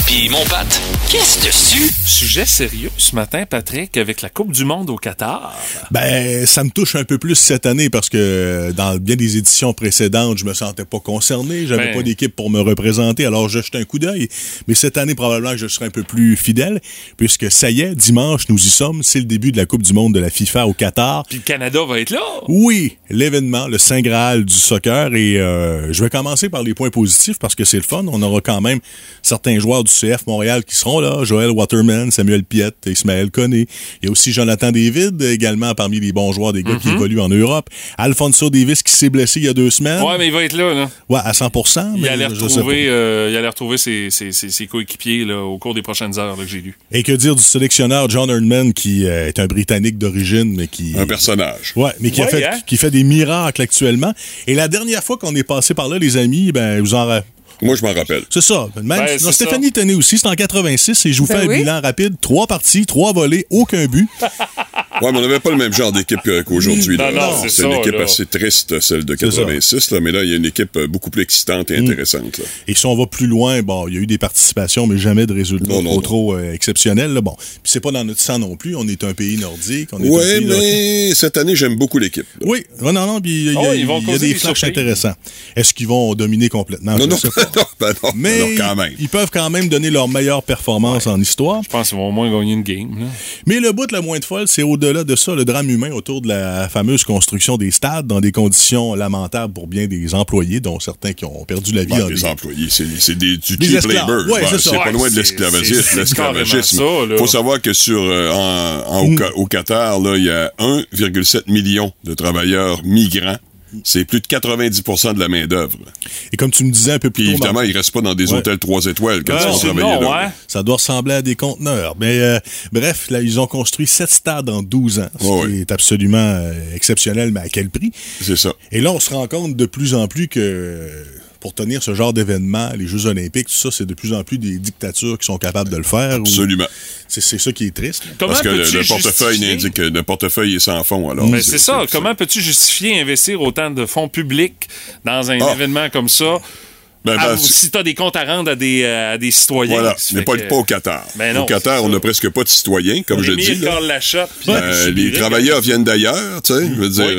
Puis mon Pat, qu'est-ce dessus? Sujet sérieux ce matin, Patrick, avec la Coupe du Monde au Qatar. Ben, ça me touche un peu plus cette année parce que dans bien des éditions précédentes, je me sentais pas concerné, j'avais Ben. pas d'équipe pour me représenter, alors j'ai jeté un coup d'œil. Mais cette année, probablement que je serai un peu plus fidèle, puisque ça y est, dimanche, nous y sommes, c'est le début de la Coupe du Monde de la FIFA au Qatar. Puis le Canada va être là. Oui, l'événement, le Saint Graal du soccer. Et euh, je vais commencer par les points positifs parce que c'est le fun. On aura quand même certains joueurs du CF Montréal qui seront là. Joël Waterman, Samuel Piette, Ismaël Koné. Il y a aussi Jonathan David, également parmi les bons joueurs des gars qui évoluent en Europe. Alfonso Davis qui s'est blessé il y a deux semaines. Ouais, mais il va être là, là. Ouais, à 100 Il mais allait retrouver, euh, il allait retrouver ses, ses- ses- ses coéquipiers là, au cours des prochaines heures là, que j'ai lu. Et que dire du sélectionneur John Herdman qui euh, est un Britannique d'origine, mais qui... Un personnage. Ouais, mais qui, a Ouais, fait, hein? qui fait des miracles actuellement. Et la dernière fois qu'on est passé par là, les amis, ben, vous en... Moi, je m'en rappelle. C'est ça. Même, Ben, non, Stéphanie née aussi, c'est en 86, et je vous Ben fais oui. un bilan rapide. Trois parties, trois volets, aucun but. Ouais, mais on n'avait pas le même genre d'équipe qu'aujourd'hui. là. Non, non, c'est une équipe là. assez triste, celle de C'est ça. 86, là, mais là, il y a une équipe euh, beaucoup plus excitante et intéressante. là. Et si on va plus loin, bon, il y a eu des participations, mais jamais de résultats Non, non, trop, non. trop euh, exceptionnels. là. Bon, puis c'est pas dans notre sang non plus. On est un pays nordique. On est un Oui, pays de- mais cette année, j'aime beaucoup l'équipe. Oui, non, non, non, puis il y a, Oh, ils vont il y a causer des flashs intéressants. Est-ce qu'ils vont dominer complètement? Non, non, ben non, Mais non, quand même. ils peuvent quand même donner leur meilleure performance en histoire. Je pense qu'ils vont au moins gagner une game. là. Mais le bout le moins de folle, c'est au-delà de ça, le drame humain autour de la fameuse construction des stades dans des conditions lamentables pour bien des employés, dont certains qui ont perdu la vie Ben, dans les des... employés, c'est du cheap labor. Ouais, Ben, c'est pas Ouais, loin de l'esclavagisme. là. faut savoir que sur euh, en, en- au, Mm. Au Qatar, il y a 1,7 million de travailleurs migrants. C'est plus de 90% de la main-d'œuvre. Et comme tu me disais un peu plus Puis tôt, évidemment, ils restent pas dans des Ouais. hôtels 3 étoiles quand ils sont travaillés là. ouais. ça doit ressembler à des conteneurs. Mais euh, bref, là, ils ont construit sept stades en 12 ans, ce qui est absolument euh, exceptionnel, mais à quel prix? C'est ça. Et là, on se rend compte de plus en plus que pour tenir ce genre d'événement, les Jeux olympiques, tout ça, c'est de plus en plus des dictatures qui sont capables de le faire. ou- Absolument. C'est c'est ça qui est triste. Parce que le, portefeuille justifier- n'indique que le portefeuille est sans fond. Alors, Mais c'est ça. Comment peux-tu justifier investir autant de fonds publics dans un Ah. événement comme ça? Ben, Ah, ben, si tu as des comptes à rendre à des, euh, à des citoyens. Voilà, mais pas, que- pas au Qatar. Ben non, au Qatar, on n'a presque pas de citoyens, comme je dis. là. Euh, M. les travailleurs viennent d'ailleurs, tu sais. Je veux dire,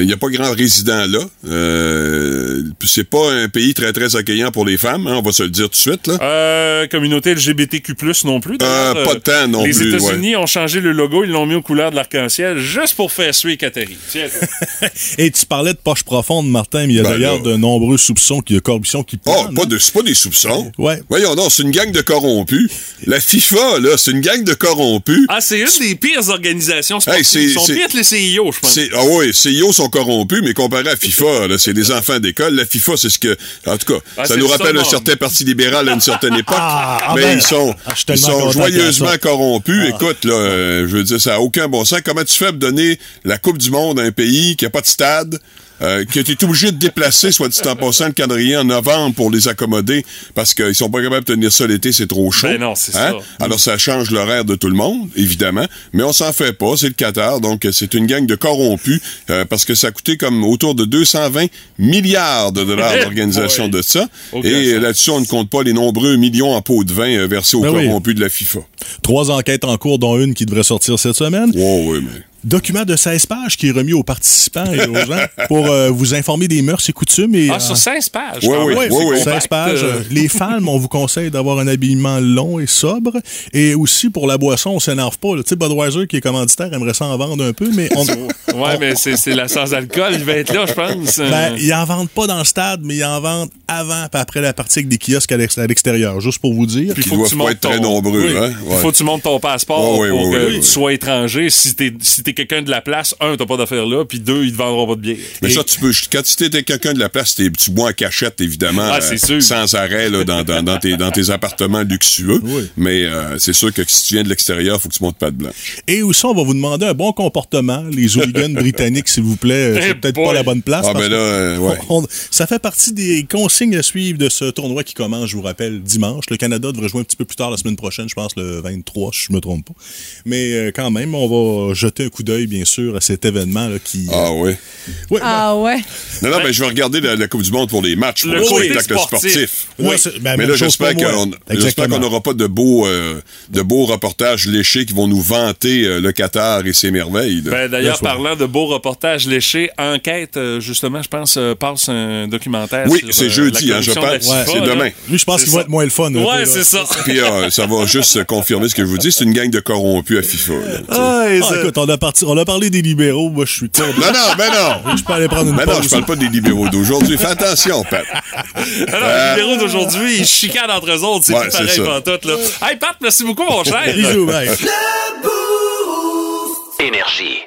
il n'y a pas grand résident là. Euh, c'est pas un pays très, très accueillant pour les femmes, hein, on va se le dire tout de suite, là. Euh, communauté LGBTQ+, non plus. Euh, pas de temps non les plus, Les États-Unis ont changé le logo, ils l'ont mis aux couleurs de l'arc-en-ciel juste pour faire suer Qatari. Tiens, Et tu parlais de poche profonde, Martin, mais il y a Ben d'ailleurs de nombreux soupçons qu'il y a corruption qui Oh, plane. pas de, c'est pas des soupçons. Ouais. Voyons donc, c'est une gang de corrompus. La FIFA, là, c'est une gang de corrompus. Ah, c'est une des pires organisations Hey, sportives. c'est- Ils sont pires que les CIO, je pense. Ah oui, CIO sont corrompus, mais comparé à FIFA, là, c'est des enfants d'école. La FIFA, c'est ce que, en tout cas, Ah, ça nous le rappelle un certain parti libéral à une certaine époque. Ah, ah, mais ben, ils sont, ah, ils sont joyeusement corrompus. Ah. Écoute, là, euh, je veux dire, ça n'a aucun bon sens. Comment tu fais pour donner la Coupe du Monde à un pays qui a pas de stade? Euh, qui été obligé de déplacer, soit dit en passant, le calendrier en novembre pour les accommoder parce qu'ils sont pas capables de tenir ça l'été, c'est trop chaud. Ben non, c'est Hein? ça. Alors, ça change l'horaire de tout le monde, évidemment, mais on s'en fait pas. C'est le Qatar, donc euh, c'est une gang de corrompus euh, parce que ça a coûté comme autour de 220 milliards de dollars d'organisation de ça. Aucun Et là-dessus, on ne compte pas les nombreux millions en pots de vin euh, versés aux Ben oui. corrompus de la FIFA. Trois enquêtes en cours, dont une qui devrait sortir cette semaine. Oh, oui, mais... Document de 16 pages qui est remis aux participants et aux gens pour euh, vous informer des mœurs et coutumes. Et, Ah, euh, sur 16 pages. Oui, oui, oui. compact, 16 pages. euh, Les femmes, on vous conseille d'avoir un habillement long et sobre. Et aussi, pour la boisson, on s'énerve pas. Tu sais, Budweiser, qui est commanditaire, aimerait s'en vendre un peu, mais on... Ouais, mais c'est c'est la sans-alcool, il va être là, je pense. Ben, ils en vendent pas dans le stade, mais ils en vendent avant et après la partie avec des kiosques à l'ex- à l'extérieur, juste pour vous dire. Puis Ils faut que tu pas montes être très ton- nombreux, Oui. hein? Il Ouais. faut que tu montes ton passeport Ouais, ouais, pour ouais, que tu sois étranger. Si t'es si t'es quelqu'un de la place, un, t'as pas d'affaires là, puis deux, ils te vendront pas de bière. Mais Et- ça, tu peux. Quand tu étais quelqu'un de la place, t'es- tu bois en cachette, évidemment. Ah, c'est sûr. Sans arrêt, là, dans, dans, dans tes, dans tes appartements luxueux. Oui. Mais euh, c'est sûr que si tu viens de l'extérieur, faut que tu montes pas de blanc. Et aussi, on va vous demander un bon comportement. Les hooligans britanniques, s'il vous plaît, euh, Eh c'est peut-être pas la bonne place. Ah, ben là, euh, ouais. on- ça fait partie des consignes à suivre de ce tournoi qui commence, je vous rappelle, dimanche. Le Canada devrait jouer un petit peu plus tard la semaine prochaine, je pense le 23, si je me trompe pas. Mais euh, quand même, on va jeter un coup d'œil, bien sûr, à cet événement là, qui... Ah oui. Ouais, Ah ouais. Non, non, ben, je vais regarder la, la Coupe du Monde pour les matchs, pour Le le, côté spectacle sportif. Oui. ben, Mais là, j'espère qu'on qu'on n'aura pas de beaux, euh, de beaux reportages léchés qui vont nous vanter euh, le Qatar et ses merveilles. Ben, D'ailleurs, parlant de beaux reportages léchés, Enquête, euh, justement, je pense, euh, passe un documentaire Oui, sur, c'est euh, jeudi, hein, je pense. C'est demain. Lui, je pense C'est qu'il va être moins le fun. Ouais, c'est ça. Puis euh, ça va juste confirmer ce que je vous dis. C'est une gang de corrompus à FIFA. Ah, Ah, écoute, on a, parti, on a parlé des libéraux. Moi, je suis contre. Non, non, ben non. Je peux aller prendre une Ben non, je parle pas des libéraux d'aujourd'hui. Fais attention, Pat. Alors, les libéraux d'aujourd'hui, ils chicanent entre eux autres. C'est Ouais, tout pareil pantoute, là. Hey, Pat, merci beaucoup, mon cher. Bisous, bye. Énergie.